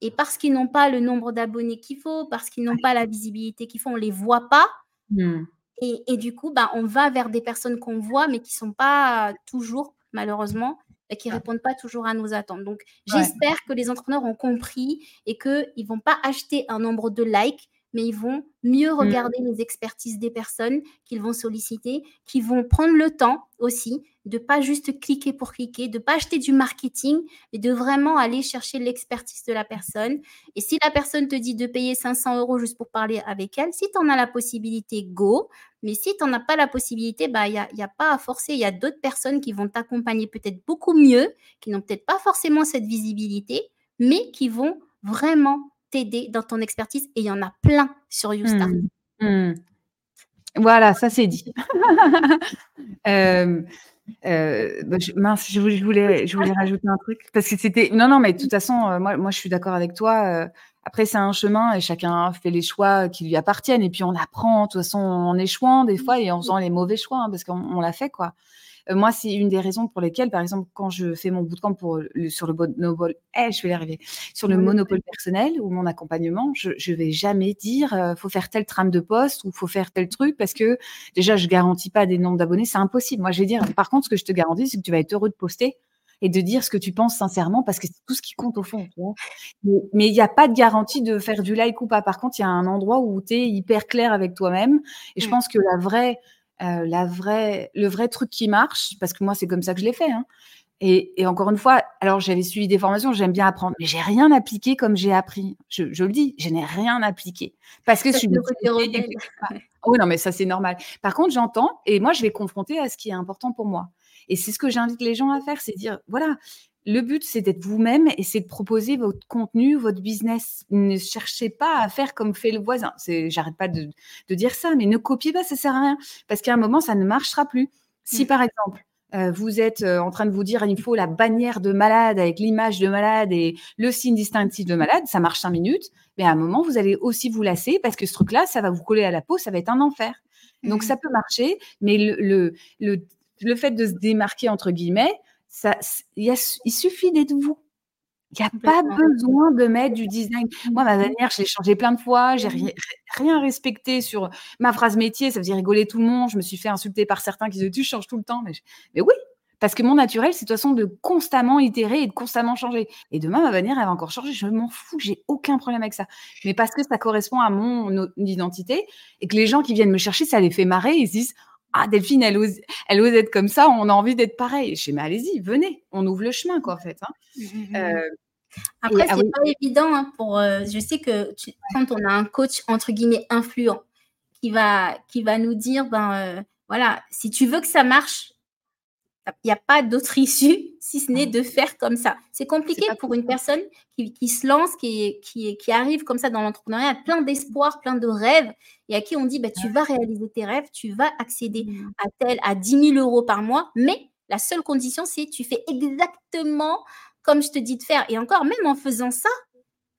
Et parce qu'ils n'ont pas le nombre d'abonnés qu'il faut, parce qu'ils n'ont pas la visibilité qu'il faut, on ne les voit pas. Mmh. Et, et, du coup, bah, on va vers des personnes qu'on voit, mais qui ne sont pas toujours, malheureusement, et qui ne répondent pas toujours à nos attentes. Donc, j'espère que les entrepreneurs ont compris et qu'ils ne vont pas acheter un nombre de likes, mais ils vont mieux mmh. regarder les expertises des personnes qu'ils vont solliciter, qui vont prendre le temps aussi de pas juste cliquer pour cliquer, de pas acheter du marketing, mais de vraiment aller chercher l'expertise de la personne. Et si la personne te dit de payer 500 euros juste pour parler avec elle, si tu en as la possibilité, go. Mais si tu n'en as pas la possibilité, bah, il n'y a, y a pas à forcer. Il y a d'autres personnes qui vont t'accompagner peut-être beaucoup mieux, qui n'ont peut-être pas forcément cette visibilité, mais qui vont vraiment t'aider dans ton expertise et il y en a plein sur YouStart. Mmh. Mmh. Voilà, ça c'est dit. euh, euh, bah, je, mince, je, voulais, je voulais rajouter un truc parce que c'était. Non, non, mais de toute façon, euh, moi, moi, je suis d'accord avec toi. Après, c'est un chemin et chacun fait les choix qui lui appartiennent. Et puis, on apprend, de toute façon, en échouant des fois et en faisant les mauvais choix hein, parce qu'on l'a fait, quoi. Euh, moi, c'est une des raisons pour lesquelles, par exemple, quand je fais mon bootcamp pour le, sur le monopole, eh, je vais y arriver, sur le monopole personnel ou mon accompagnement, je, je vais jamais dire euh, faut faire telle trame de poste ou faut faire tel truc parce que déjà je garantis pas des nombres d'abonnés, c'est impossible. Moi, je vais dire par contre, ce que je te garantis, c'est que tu vas être heureux de poster et de dire ce que tu penses sincèrement parce que c'est tout ce qui compte au fond. Mais il n'y a pas de garantie de faire du like ou pas. Par contre, il y a un endroit où tu es hyper clair avec toi-même. Et je pense que la vraie euh, la vraie, le vrai truc qui marche, parce que moi, c'est comme ça que je l'ai fait. Hein. Et, et, encore une fois, alors j'avais suivi des formations, j'aime bien apprendre, mais j'ai rien appliqué comme j'ai appris. Je, je, le dis, je n'ai rien appliqué parce que je suis. Oui, non, mais ça c'est normal. Par contre, j'entends et moi je vais confronter à ce qui est important pour moi. Et c'est ce que j'invite les gens à faire, c'est dire voilà, le but, c'est d'être vous-même et c'est de proposer votre contenu, votre business. Ne cherchez pas à faire comme fait le voisin. J'arrête pas de, dire ça, mais ne copiez pas, ça sert à rien. Parce qu'à un moment, ça ne marchera plus. Si, mmh. par exemple, euh, vous êtes euh, en train de vous dire il faut la bannière de malade avec l'image de malade et le signe distinctif de malade, ça marche cinq minutes, mais à un moment, vous allez aussi vous lasser parce que ce truc-là, ça va vous coller à la peau, ça va être un enfer. Donc, mmh. ça peut marcher, mais le, le, le fait de se démarquer, entre guillemets, ça, il suffit d'être vous. Il n'y a pas besoin de mettre du design. Moi, ma bannière, je l'ai changée plein de fois. J'ai rien, rien respecté sur ma phrase métier. Ça faisait rigoler tout le monde. Je me suis fait insulter par certains qui disaient Tu changes tout le temps. Mais, mais oui, parce que mon naturel, c'est de toute façon de constamment itérer et de constamment changer. Et demain, ma bannière, elle va encore changer. Je m'en fous. J'ai aucun problème avec ça. Mais parce que ça correspond à mon identité et que les gens qui viennent me chercher, ça les fait marrer. Ils se disent ah Delphine, elle ose, elle ose être comme ça, on a envie d'être pareil. Je dis mais allez-y, venez, on ouvre le chemin quoi en fait. Hein. Mmh, mmh, mmh. Euh, Après ah c'est pas évident hein, pour. Euh, je sais que quand on a un coach entre guillemets influent qui va qui va nous dire ben euh, voilà si tu veux que ça marche, n'y a pas d'autre issue si ce n'est de faire comme ça. C'est compliqué pour une personne qui, se lance, qui, qui, qui, arrive comme ça dans l'entrepreneuriat, plein d'espoir, plein de rêves, et à qui on dit bah, tu vas réaliser tes rêves, tu vas accéder mmh. à tel, à 10 000 euros par mois, mais la seule condition, c'est tu fais exactement comme je te dis de faire. Et encore, même en faisant ça,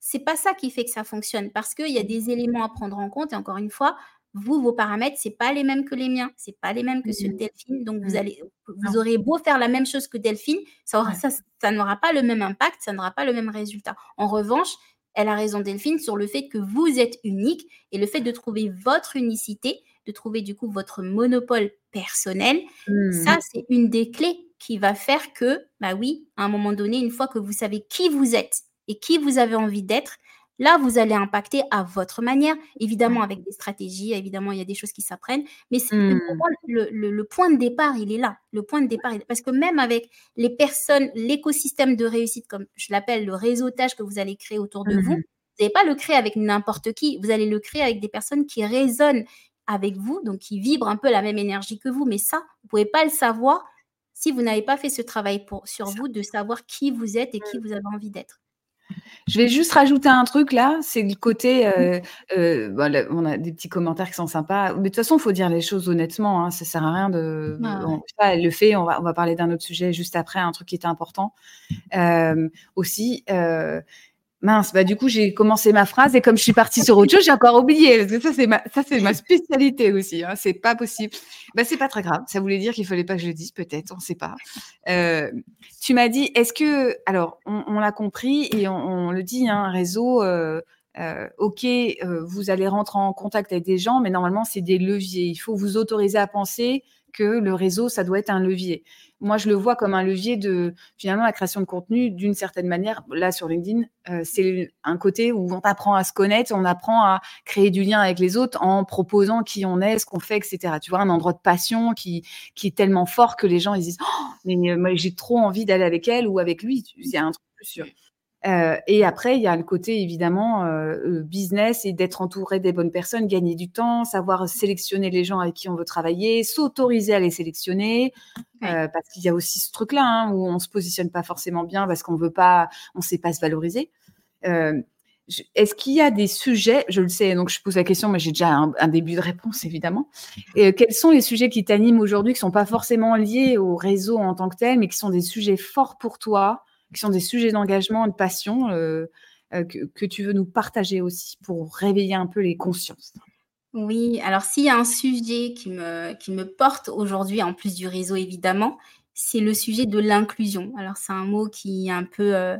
c'est pas ça qui fait que ça fonctionne parce qu'il y a des éléments à prendre en compte. Et encore une fois, vous, vos paramètres, c'est pas les mêmes que les miens, c'est pas les mêmes que ceux de mmh. Delphine. Donc, vous mmh. allez, vous aurez beau faire la même chose que Delphine, ça, ça, n'aura pas le même impact, ça n'aura pas le même résultat. En revanche, elle a raison, Delphine, sur le fait que vous êtes unique et le fait de trouver votre unicité, de trouver du coup votre monopole personnel, ça, mmh. c'est une des clés qui va faire que, bah oui, à un moment donné, une fois que vous savez qui vous êtes et qui vous avez envie d'être, Là, vous allez impacter à votre manière, évidemment avec des stratégies, évidemment, il y a des choses qui s'apprennent, mais mmh. le, point de départ, il est là. Le point de départ, parce que même avec les personnes, l'écosystème de réussite, comme je l'appelle, le réseautage que vous allez créer autour de vous, mmh. vous n'allez pas le créer avec n'importe qui, vous allez le créer avec des personnes qui résonnent avec vous, donc qui vibrent un peu la même énergie que vous, mais ça, vous ne pouvez pas le savoir si vous n'avez pas fait ce travail pour, sur vous de savoir qui vous êtes et qui mmh. vous avez envie d'être. Je vais juste rajouter un truc là, c'est le côté, euh, euh, on a des petits commentaires qui sont sympas. Mais de toute façon, il faut dire les choses honnêtement. Hein, ça sert à rien de. Ah elle le fait. On va, on va parler d'un autre sujet juste après, un truc qui est important euh, aussi. Mince, bah du coup j'ai commencé ma phrase et comme je suis partie sur autre chose, j'ai encore oublié. ça c'est ma ça c'est ma spécialité aussi. Hein, c'est pas possible. Bah c'est pas très grave. Ça voulait dire qu'il fallait pas que je le dise, peut-être, on sait pas. Euh, tu m'as dit, est-ce que alors on, l'a compris et on, le dit, hein, un réseau. Euh, euh, ok, vous allez rentrer en contact avec des gens, mais normalement c'est des leviers. Il faut vous autoriser à penser que le réseau, ça doit être un levier. Moi, je le vois comme un levier de finalement la création de contenu d'une certaine manière. Là, sur LinkedIn, euh, c'est un côté où on apprend à se connaître, on apprend à créer du lien avec les autres en proposant qui on est, ce qu'on fait, etc. Tu vois, un endroit de passion qui, qui est tellement fort que les gens ils disent oh, mais euh, j'ai trop envie d'aller avec elle ou avec lui. C'est un truc plus sûr. Euh, et après, il y a le côté évidemment euh, euh, business et d'être entouré des bonnes personnes, gagner du temps, savoir sélectionner les gens avec qui on veut travailler, s'autoriser à les sélectionner, parce qu'il y a aussi ce truc-là hein, où on se positionne pas forcément bien parce qu'on veut pas, on sait pas se valoriser. Est-ce qu'il y a des sujets, je le sais, donc je pose la question, mais j'ai déjà un, début de réponse évidemment. Et quels sont les sujets qui t'animent aujourd'hui, qui sont pas forcément liés au réseau en tant que tel, mais qui sont des sujets forts pour toi qui sont des sujets d'engagement, de passion euh, euh, que, tu veux nous partager aussi pour réveiller un peu les consciences. Oui, alors s'il y a un sujet qui me, qui me porte aujourd'hui, en plus du réseau évidemment, c'est le sujet de l'inclusion. Alors c'est un mot qui est un peu euh,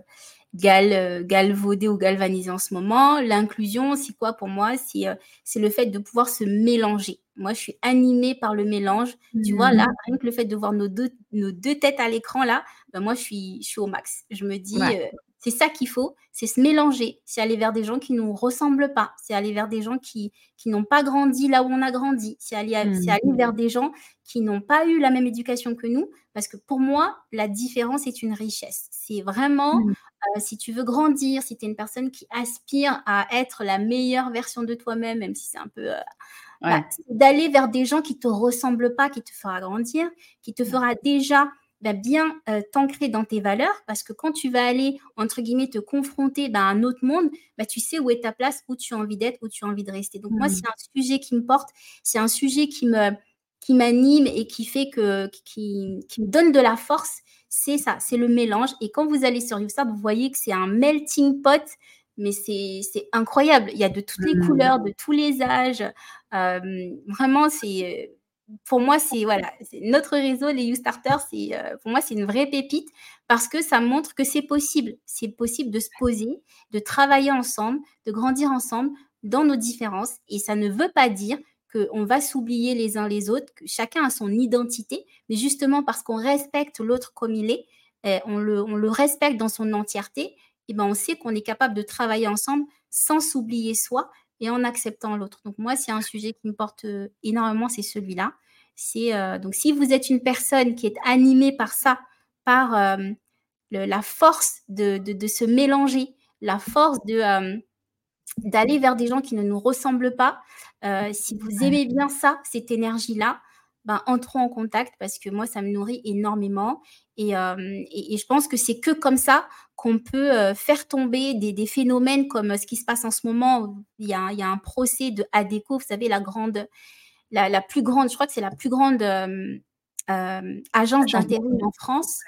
gal, galvaudé ou galvanisé en ce moment. L'inclusion, c'est quoi pour moi? C'est c'est le fait de pouvoir se mélanger. Moi, je suis animée par le mélange. Tu vois, là, mmh. rien que le fait de voir nos deux, nos deux têtes à l'écran, là, ben moi, je suis, je suis au max. Je me dis, euh, c'est ça qu'il faut, c'est se mélanger, c'est aller vers des gens qui ne nous ressemblent pas, c'est aller vers des gens qui, qui n'ont pas grandi là où on a grandi, c'est aller, mmh. aller vers des gens qui n'ont pas eu la même éducation que nous, parce que pour moi, la différence est une richesse. C'est vraiment, mmh. euh, si tu veux grandir, si tu es une personne qui aspire à être la meilleure version de toi-même, même si c'est un peu... Euh, bah, d'aller vers des gens qui te ressemblent pas, qui te fera grandir, qui te fera déjà bah, bien euh, t'ancrer dans tes valeurs, parce que quand tu vas aller, entre guillemets, te confronter bah, à un autre monde, bah, tu sais où est ta place, où tu as envie d'être, où tu as envie de rester. Donc moi, mmh. c'est un sujet qui me porte, c'est un sujet qui me qui m'anime et qui fait que qui, qui me donne de la force, c'est ça, c'est le mélange. Et quand vous allez sur YouStart, vous voyez que c'est un melting pot mais c'est incroyable. Il y a de toutes les mmh. couleurs, de tous les âges. vraiment, c'est pour moi, c'est voilà, notre réseau, les YouStarters, c'est pour moi c'est une vraie pépite parce que ça montre que c'est possible. C'est possible de se poser, de travailler ensemble, de grandir ensemble dans nos différences. Et ça ne veut pas dire qu'on va s'oublier les uns les autres, que chacun a son identité, mais justement parce qu'on respecte l'autre comme il est, eh, on, le, on le respecte dans son entièreté, eh ben, on sait qu'on est capable de travailler ensemble sans s'oublier soi et en acceptant l'autre. Donc moi, c'est un sujet qui me porte euh, énormément, c'est celui-là. C'est euh, donc si vous êtes une personne qui est animée par ça, par euh, la force de, se mélanger, la force de d'aller vers des gens qui ne nous ressemblent pas, si vous aimez bien ça, cette énergie-là, ben, entrons en contact parce que moi, ça me nourrit énormément. Et, je pense que c'est que comme ça qu'on peut faire tomber des, phénomènes comme ce qui se passe en ce moment. Il y a, il y a un procès de ADECO, vous savez, la grande, la, la plus grande, je crois que c'est la plus grande agence d'intérim en France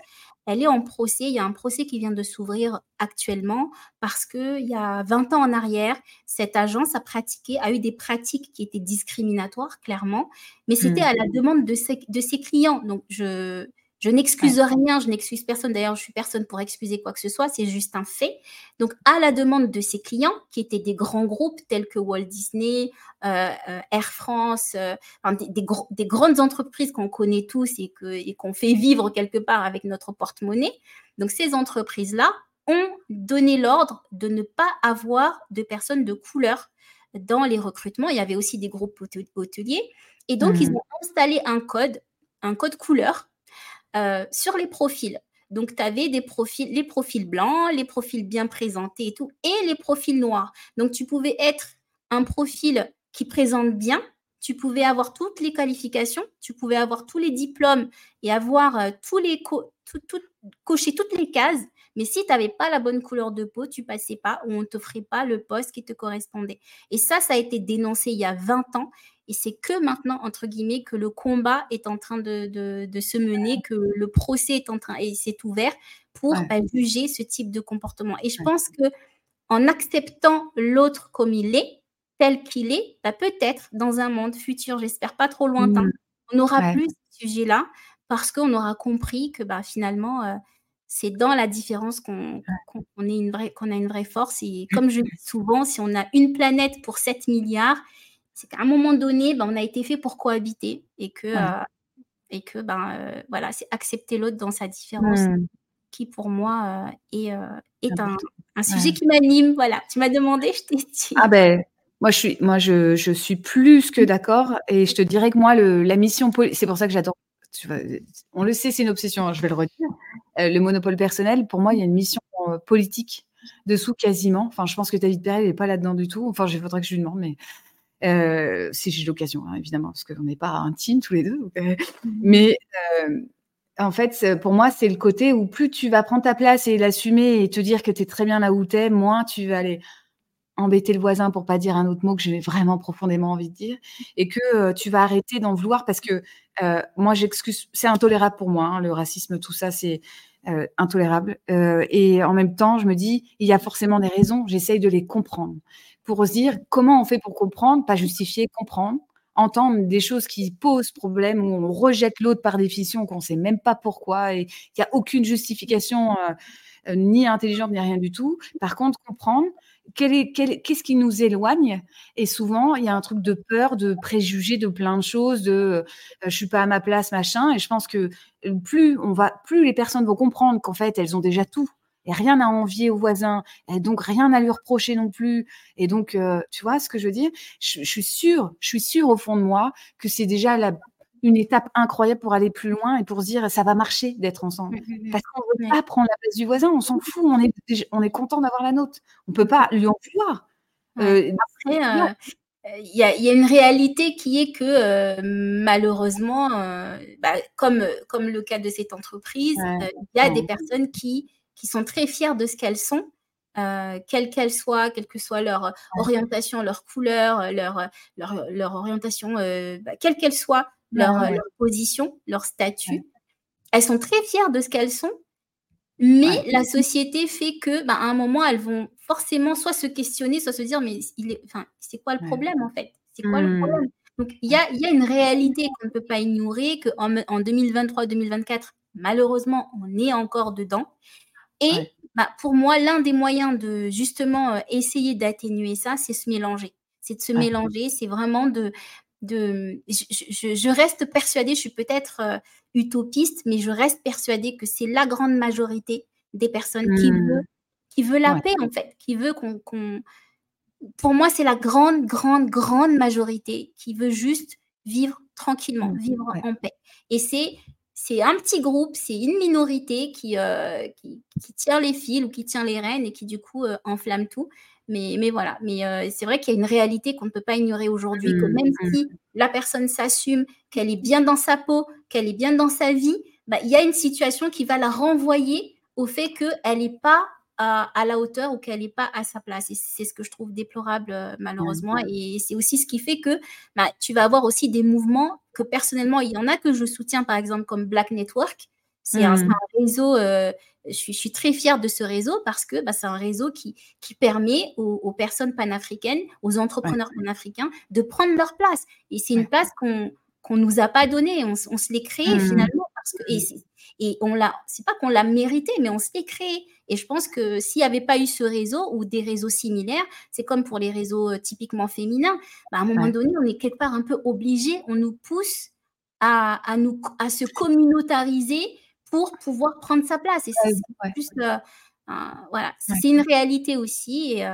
elle est en procès. Il y a un procès qui vient de s'ouvrir actuellement parce que il y a 20 ans en arrière, cette agence a pratiqué, a eu des pratiques qui étaient discriminatoires, clairement, mais c'était mmh. à la demande de ses, de ses clients. Donc, je, je n'excuse rien, je n'excuse personne. D'ailleurs, je suis personne pour excuser quoi que ce soit. C'est juste un fait. Donc, à la demande de ses clients, qui étaient des grands groupes tels que Walt Disney, euh, euh, Air France, euh, des, grandes entreprises qu'on connaît tous et qu'on fait vivre quelque part avec notre porte-monnaie. Donc, ces entreprises-là ont donné l'ordre de ne pas avoir de personnes de couleur dans les recrutements. Il y avait aussi des groupes hôteliers. Et donc, ils mmh. ont installé un code, un code couleur euh, sur les profils. Donc, tu avais des profils, les profils blancs, les profils bien présentés et tout, et les profils noirs. Donc, tu pouvais être un profil qui présente bien, tu pouvais avoir toutes les qualifications, tu pouvais avoir tous les diplômes et avoir euh, tous les cocher toutes les cases. Mais si tu n'avais pas la bonne couleur de peau, tu passais pas ou on ne t'offrait pas le poste qui te correspondait. Et ça, ça a été dénoncé il y a 20 ans et c'est que maintenant, entre guillemets, que le combat est en train de, se mener, que le procès est en train et s'est ouvert pour bah, juger ce type de comportement. Et je pense que en acceptant l'autre comme il est, tel qu'il est, bah, peut-être dans un monde futur, j'espère pas trop lointain, Mmh. on n'aura Ouais. plus ce sujet-là parce qu'on aura compris que bah, finalement, heu, c'est dans la différence qu'on a une vraie force et comme je dis souvent, si on a une planète pour 7 milliards, c'est qu'à un moment donné, bah, on a été fait pour cohabiter et que, Ouais. heu et que ben, heu, voilà, c'est accepter l'autre dans sa différence Mmh. qui pour moi, heu, est, est un un sujet Ouais. qui m'anime. Voilà, tu m'as demandé, je t'ai dit. Ah beh, moi je suis moi je je suis plus que d'accord et je te dirais que moi le la mission c'est pour ça que j'adore on le sait, c'est une obsession, hein, je vais le redire. Le monopole personnel, pour moi, il y a une mission, politique dessous quasiment. Enfin, je pense que David Perel, il est pas là-dedans du tout. Enfin, il faudrait que je lui demande, mais heu, si j'ai l'occasion, hein, évidemment, parce qu'on n'est pas intimes tous les 2. Donc heu, Mmh mais hem, en fait, pour moi, c'est le côté où plus tu vas prendre ta place et l'assumer et te dire que tu es très bien là où tu es, moins tu vas aller embêter le voisin pour pas dire un autre mot que j'ai vraiment profondément envie de dire et que, tu vas arrêter d'en vouloir parce que, moi j'excuse c'est intolérable pour moi, hein, le racisme, tout ça, c'est, heu, intolérable, heu et en même temps, je me dis: «Il y a forcément des raisons», j'essaye de les comprendre pour se dire: «Comment on fait pour comprendre?» pas justifier, comprendre, entendre des choses qui posent problème, où on rejette l'autre par définition, qu'on sait même pas pourquoi et qu'il y a aucune justification, heu, ni intelligente ni rien du tout. Par contre, comprendre qu'est-ce qui nous éloigne? Et souvent, il y a un truc de peur, de préjugés, de plein de choses, de, heu, je suis pas à ma place, machin. Et je pense que, heu, plus on va plus les personnes vont comprendre qu'en fait, elles ont déjà tout et rien à envier au voisin et donc rien à lui reprocher non plus. Et donc heu, tu vois ce que je veux dire? Je je suis sûre je suis sûre au fond de moi que c'est déjà la une étape incroyable pour aller plus loin et pour se dire: «Ça va marcher d'être ensemble». Mmh mh, mmh. Parce qu'on veut Ouais. pas prendre la place du voisin, on s'en fout, on est on est content d'avoir la nôtre. On peut pas lui en vouloir. Heu, Après, heu, il y a il y a une réalité qui est que, heu, malheureusement, heu, bah, comme, comme le cas de cette entreprise, Ouais. il y a des Mmh. personnes qui qui sont très fières de ce qu'elles sont, quelles qu'elles soient, quelle que soit leur, orientation, leur couleur, leur, leur, orientation, bah, quelle qu'elle soit, leur, ouais, ouais. leur position, leur Ouais. statut. Elles sont très fières de ce qu'elles sont, mais la société fait que, bah, à un moment, elles vont forcément soit se questionner, soit se dire: «Mais il est enfin, c'est quoi le problème, en fait? C'est quoi le Mmh. problème?» donc il y a y a une réalité qu'on ne peut pas ignorer, qu'en me en 2023-2024, malheureusement, on est encore dedans et Ouais. bah, pour moi, l'un des moyens de justement, heu, essayer d'atténuer ça, c'est se mélanger. C'est de se Ouais. mélanger, c'est vraiment de de je je je je reste persuadée, je suis peut-être, heu, utopiste, mais je reste persuadée que c'est la grande majorité des personnes qui veut Mmh. qui veut la Ouais. paix, en fait, qui veut qu'on pour moi, c'est la grande, grande, grande majorité qui veut juste vivre tranquillement, Mmh. vivre Ouais. en paix et c'est c'est un petit groupe, c'est une minorité qui, heu, qui qui tire les fils ou qui tient les rênes et qui du coup, heu, enflamme tout. Mais mais voilà, mais heu, c'est vrai qu'il y a une réalité qu'on ne peut pas ignorer aujourd'hui, que Mmh. même Mmh. si la personne s'assume, qu'elle est bien dans sa peau, qu'elle est bien dans sa vie, bah, il y a une situation qui va la renvoyer au fait qu'elle est pas à à la hauteur ou qu'elle est pas à sa place et c'est ce que je trouve déplorable, heu, Ouais. malheureusement et c'est aussi ce qui fait que, bah, tu vas avoir aussi des mouvements que personnellement, il y en a que je soutiens, par exemple, comme Black Network. C'est un Mmh. réseau, heu, je suis je suis très fière de ce réseau parce que, bah, c'est un réseau qui qui permet aux aux personnes panafricaines, aux Ouais. entrepreneurs panafricains de prendre leur place et c'est une Ouais. place qu'on qu'on nous a pas donnée. On se l'est créée Mmh. finalement parce que et Mmh. et on l'a c'est pas qu'on l'a mérité, mais on se l'est créée et je pense que s'il y avait pas eu ce réseau ou des réseaux similaires, c'est comme pour les réseaux, heu, typiquement féminins, bah, à un moment Ouais. donné, on est quelque part un peu obligés, on nous pousse à à nous à se communautariser pour pouvoir prendre sa place et c'est Ouais, heu, un voilà, c'est Ouais. c'est une réalité aussi et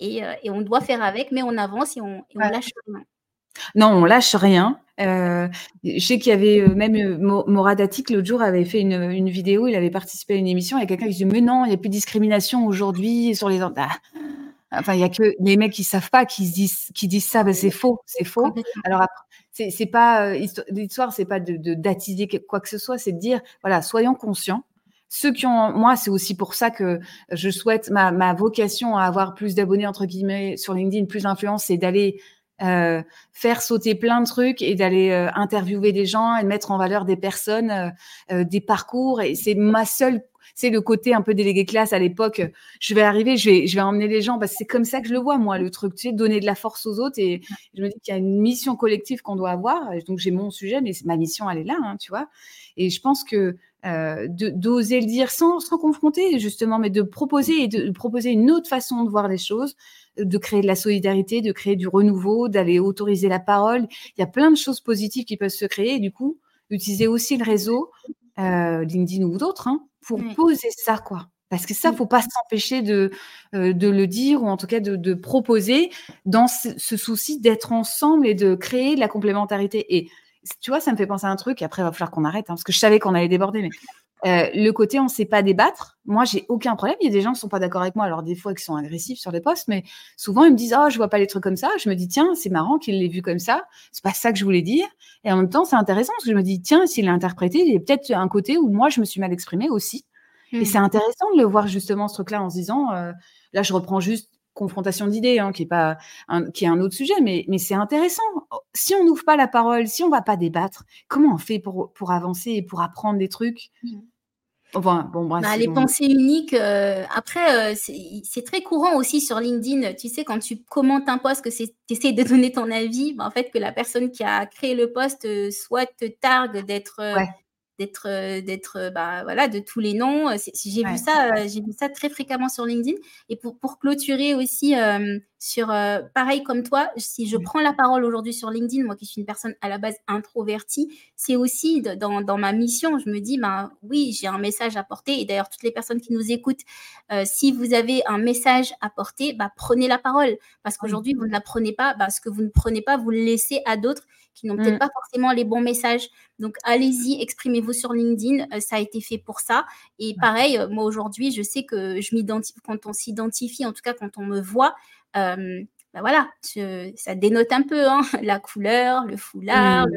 et heu et on doit faire avec, mais on avance et on et on Ouais. lâche rien. Non, on lâche rien. Heu, je sais qu'il y avait, même, Morad Atik l'autre jour avait fait une, une vidéo, il avait participé à une émission, il y a quelqu'un qui dit: «Mais non, il y a plus de discrimination aujourd'hui sur les en» ah! Enfin, il y a que les mecs qui savent pas qui se disent qui disent ça, bah, c'est faux, c'est faux. Alors après, c'est pas, histo l'histoire, c'est pas de d'attiser qu quoi que ce soit, c'est de dire: «Voilà, soyons conscients». Ceux qui ont moi, c'est aussi pour ça que je souhaite ma ma vocation à avoir plus d'abonnés, entre guillemets, sur LinkedIn, plus d'influence, c'est d'aller, heu, faire sauter plein de trucs et d'aller, heu, interviewer des gens et de mettre en valeur des personnes, des parcours et c'est ma seule c'est le côté un peu délégué classe à l'époque. Je vais arriver, je vais, emmener les gens parce que c'est comme ça que je le vois moi, le truc, tu sais, donner de la force aux autres. Et je me dis qu'il y a une mission collective qu'on doit avoir. Donc j'ai mon sujet, mais ma mission elle est là, hein, tu vois. Et je pense que euh, d'oser le dire sans confronter justement, mais de proposer et de proposer une autre façon de voir les choses, de créer de la solidarité, de créer du renouveau, d'aller autoriser la parole. Il y a plein de choses positives qui peuvent se créer. Du coup, utiliser aussi le réseau, euh, LinkedIn ou d'autres, hein, pour poser ça, quoi. Parce que ça, faut pas s'empêcher de, euh, de le dire ou en tout cas de, de proposer dans ce, ce souci d'être ensemble et de créer de la complémentarité. Et tu vois, ça me fait penser à un truc. Après, il va falloir qu'on arrête, hein, parce que je savais qu'on allait déborder. Mais euh, le côté, on ne sait pas débattre. Moi, j'ai aucun problème. Il y a des gens qui ne sont pas d'accord avec moi. Alors, des fois, qui sont agressifs sur les posts, mais souvent, ils me disent Oh, je vois pas les trucs comme ça. Je me dis Tiens, c'est marrant qu'il l'ait vu comme ça. C'est pas ça que je voulais dire. Et en même temps, c'est intéressant parce que je me dis Tiens, s'il l'a interprété, il y a peut-être un côté où moi, je me suis mal exprimée aussi. Et mmh. c'est intéressant de le voir justement, ce truc-là, en se disant euh, Là, je reprends juste confrontation d'idées, hein, qui est pas un, qui est un autre sujet, mais, mais c'est intéressant. Si on n'ouvre pas la parole, si on va pas débattre, comment on fait pour, pour avancer et pour apprendre des trucs? Mmh. Enfin, bon, bah, les pensées uniques. Euh, après, euh, c'est très courant aussi sur LinkedIn. Tu sais, quand tu commentes un post, que tu essaies de donner ton avis, bah, en fait, que la personne qui a créé le post euh, soit te targue d'être d'être euh, d'être euh, bah, voilà de tous les noms j'ai vu ça j'ai vu ça très fréquemment sur LinkedIn. Et pour, pour clôturer aussi sur pareil comme toi si je prends la parole aujourd'hui sur LinkedIn moi qui suis une personne à la base introvertie c'est aussi dans, dans, ma mission je me dis bah oui j'ai un message à porter. Et d'ailleurs toutes les personnes qui nous écoutent si vous avez un message à porter bah prenez la parole. Parce qu'aujourd'hui vous ne la prenez pas bah, ce que vous ne prenez pas vous le laissez à d'autres qui n'ont peut-être mm. pas forcément les bons messages. Donc, allez-y, exprimez-vous sur LinkedIn. Euh, ça a été fait pour ça. Et pareil, euh, moi aujourd'hui, je sais que je m'identifie, quand on s'identifie, en tout cas quand on me voit, euh, ben voilà, ça dénote un peu hein, la couleur, le foulard. Mm.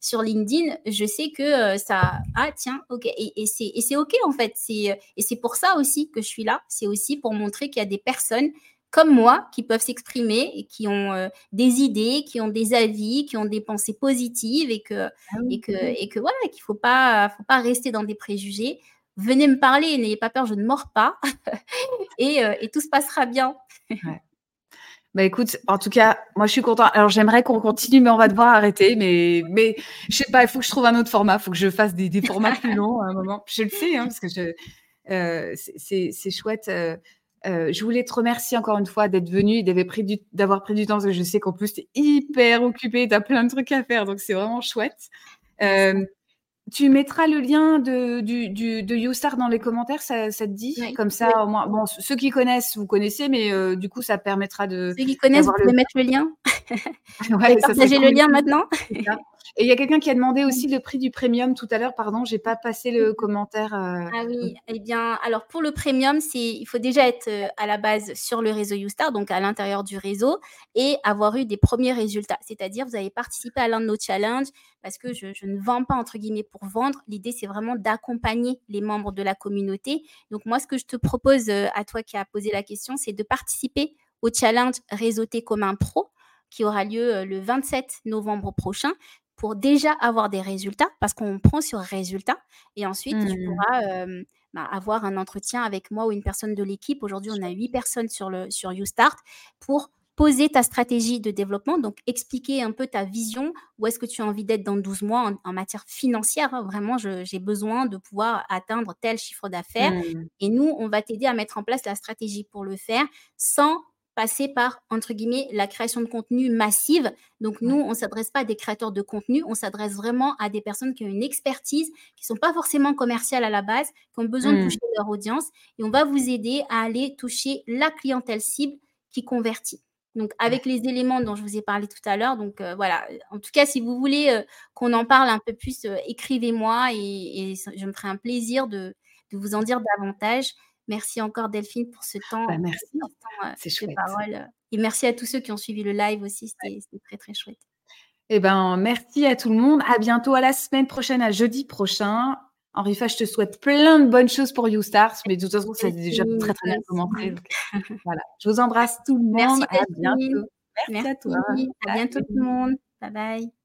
sur LinkedIn, je sais que ça. Ah, tiens, ok. Et, et c'est ok en fait. Et c'est pour ça aussi que je suis là. C'est aussi pour montrer qu'il y a des personnes comme moi qui peuvent s'exprimer et qui ont euh, des idées, qui ont des avis, qui ont des pensées positives et que, ah et que, et que voilà, qu'il ne faut pas, faut pas rester dans des préjugés. Venez me parler, n'ayez pas peur, je ne mords pas et, euh, et, tout se passera bien. Bah écoute, en tout cas, moi je suis contente. Alors j'aimerais qu'on continue, mais on va devoir arrêter. Mais, mais je sais pas, il faut que je trouve un autre format. Il faut que je fasse des, des formats plus longs à un moment. Je le sais, hein, parce que je, euh, c'est chouette. Euh, je voulais te remercier encore une fois d'être venu et pris d'avoir pris du temps parce que je sais qu'en plus, tu es hyper occupé, tu as plein de trucs à faire, donc c'est vraiment chouette. Euh, tu mettras le lien de, du, du, de YouStar dans les commentaires, ça, ça te dit? Comme ça, au moins, bon, ceux qui connaissent, vous connaissez, mais euh, du coup, ça permettra de. Ceux qui connaissent, vous pouvez mettre le lien. ouais, partager le lien maintenant. Et il y a quelqu'un qui a demandé aussi le prix du premium tout à l'heure. Pardon, j'ai pas passé le commentaire. Euh, ah oui, eh bien, alors pour le premium, c'est il faut déjà être euh, à la base sur le réseau YouStar, donc à l'intérieur du réseau, et avoir eu des premiers résultats. C'est-à-dire, vous avez participé à l'un de nos challenges, parce que je, je, ne vends pas entre guillemets pour vendre. L'idée, c'est vraiment d'accompagner les membres de la communauté. Donc moi, ce que je te propose euh, à toi qui as posé la question, c'est de participer au challenge Réseauté commun pro qui aura lieu le 27 novembre prochain pour déjà avoir des résultats, parce qu'on prend sur résultats, et ensuite tu mmh. pourras bah, avoir un entretien avec moi ou une personne de l'équipe. Aujourd'hui, on a huit personnes sur, le, sur YouStart pour poser ta stratégie de développement, donc expliquer un peu ta vision, où est-ce que tu as envie d'être dans 12 mois en, matière financière. Hein? Vraiment, j'ai besoin de pouvoir atteindre tel chiffre d'affaires. Mmh. Et nous, on va t'aider à mettre en place la stratégie pour le faire sans passer par, entre guillemets, la création de contenu massive. Donc, nous, on ne s'adresse pas à des créateurs de contenu, on s'adresse vraiment à des personnes qui ont une expertise, qui ne sont pas forcément commerciales à la base, qui ont besoin de mmh. toucher leur audience. Et on va vous aider à aller toucher la clientèle cible qui convertit. Donc, avec les éléments dont je vous ai parlé tout à l'heure. Donc, euh, voilà. En tout cas, si vous voulez euh, qu'on en parle un peu plus, euh, écrivez-moi et, je me ferai un plaisir de, de vous en dire davantage. Merci encore Delphine pour ce temps. Bah, merci. Euh, C'est chouette. Et merci à tous ceux qui ont suivi le live aussi. C'était très très chouette. Eh ben, merci à tout le monde. À bientôt, à la semaine prochaine, à jeudi prochain. Henri Fa, je te souhaite plein de bonnes choses pour YouStars, mais de toute façon, c'est déjà très très bien commenté. voilà. Je vous embrasse tout le monde. Merci, à bientôt. Merci, à toi. À bientôt tout le monde. Bye bye.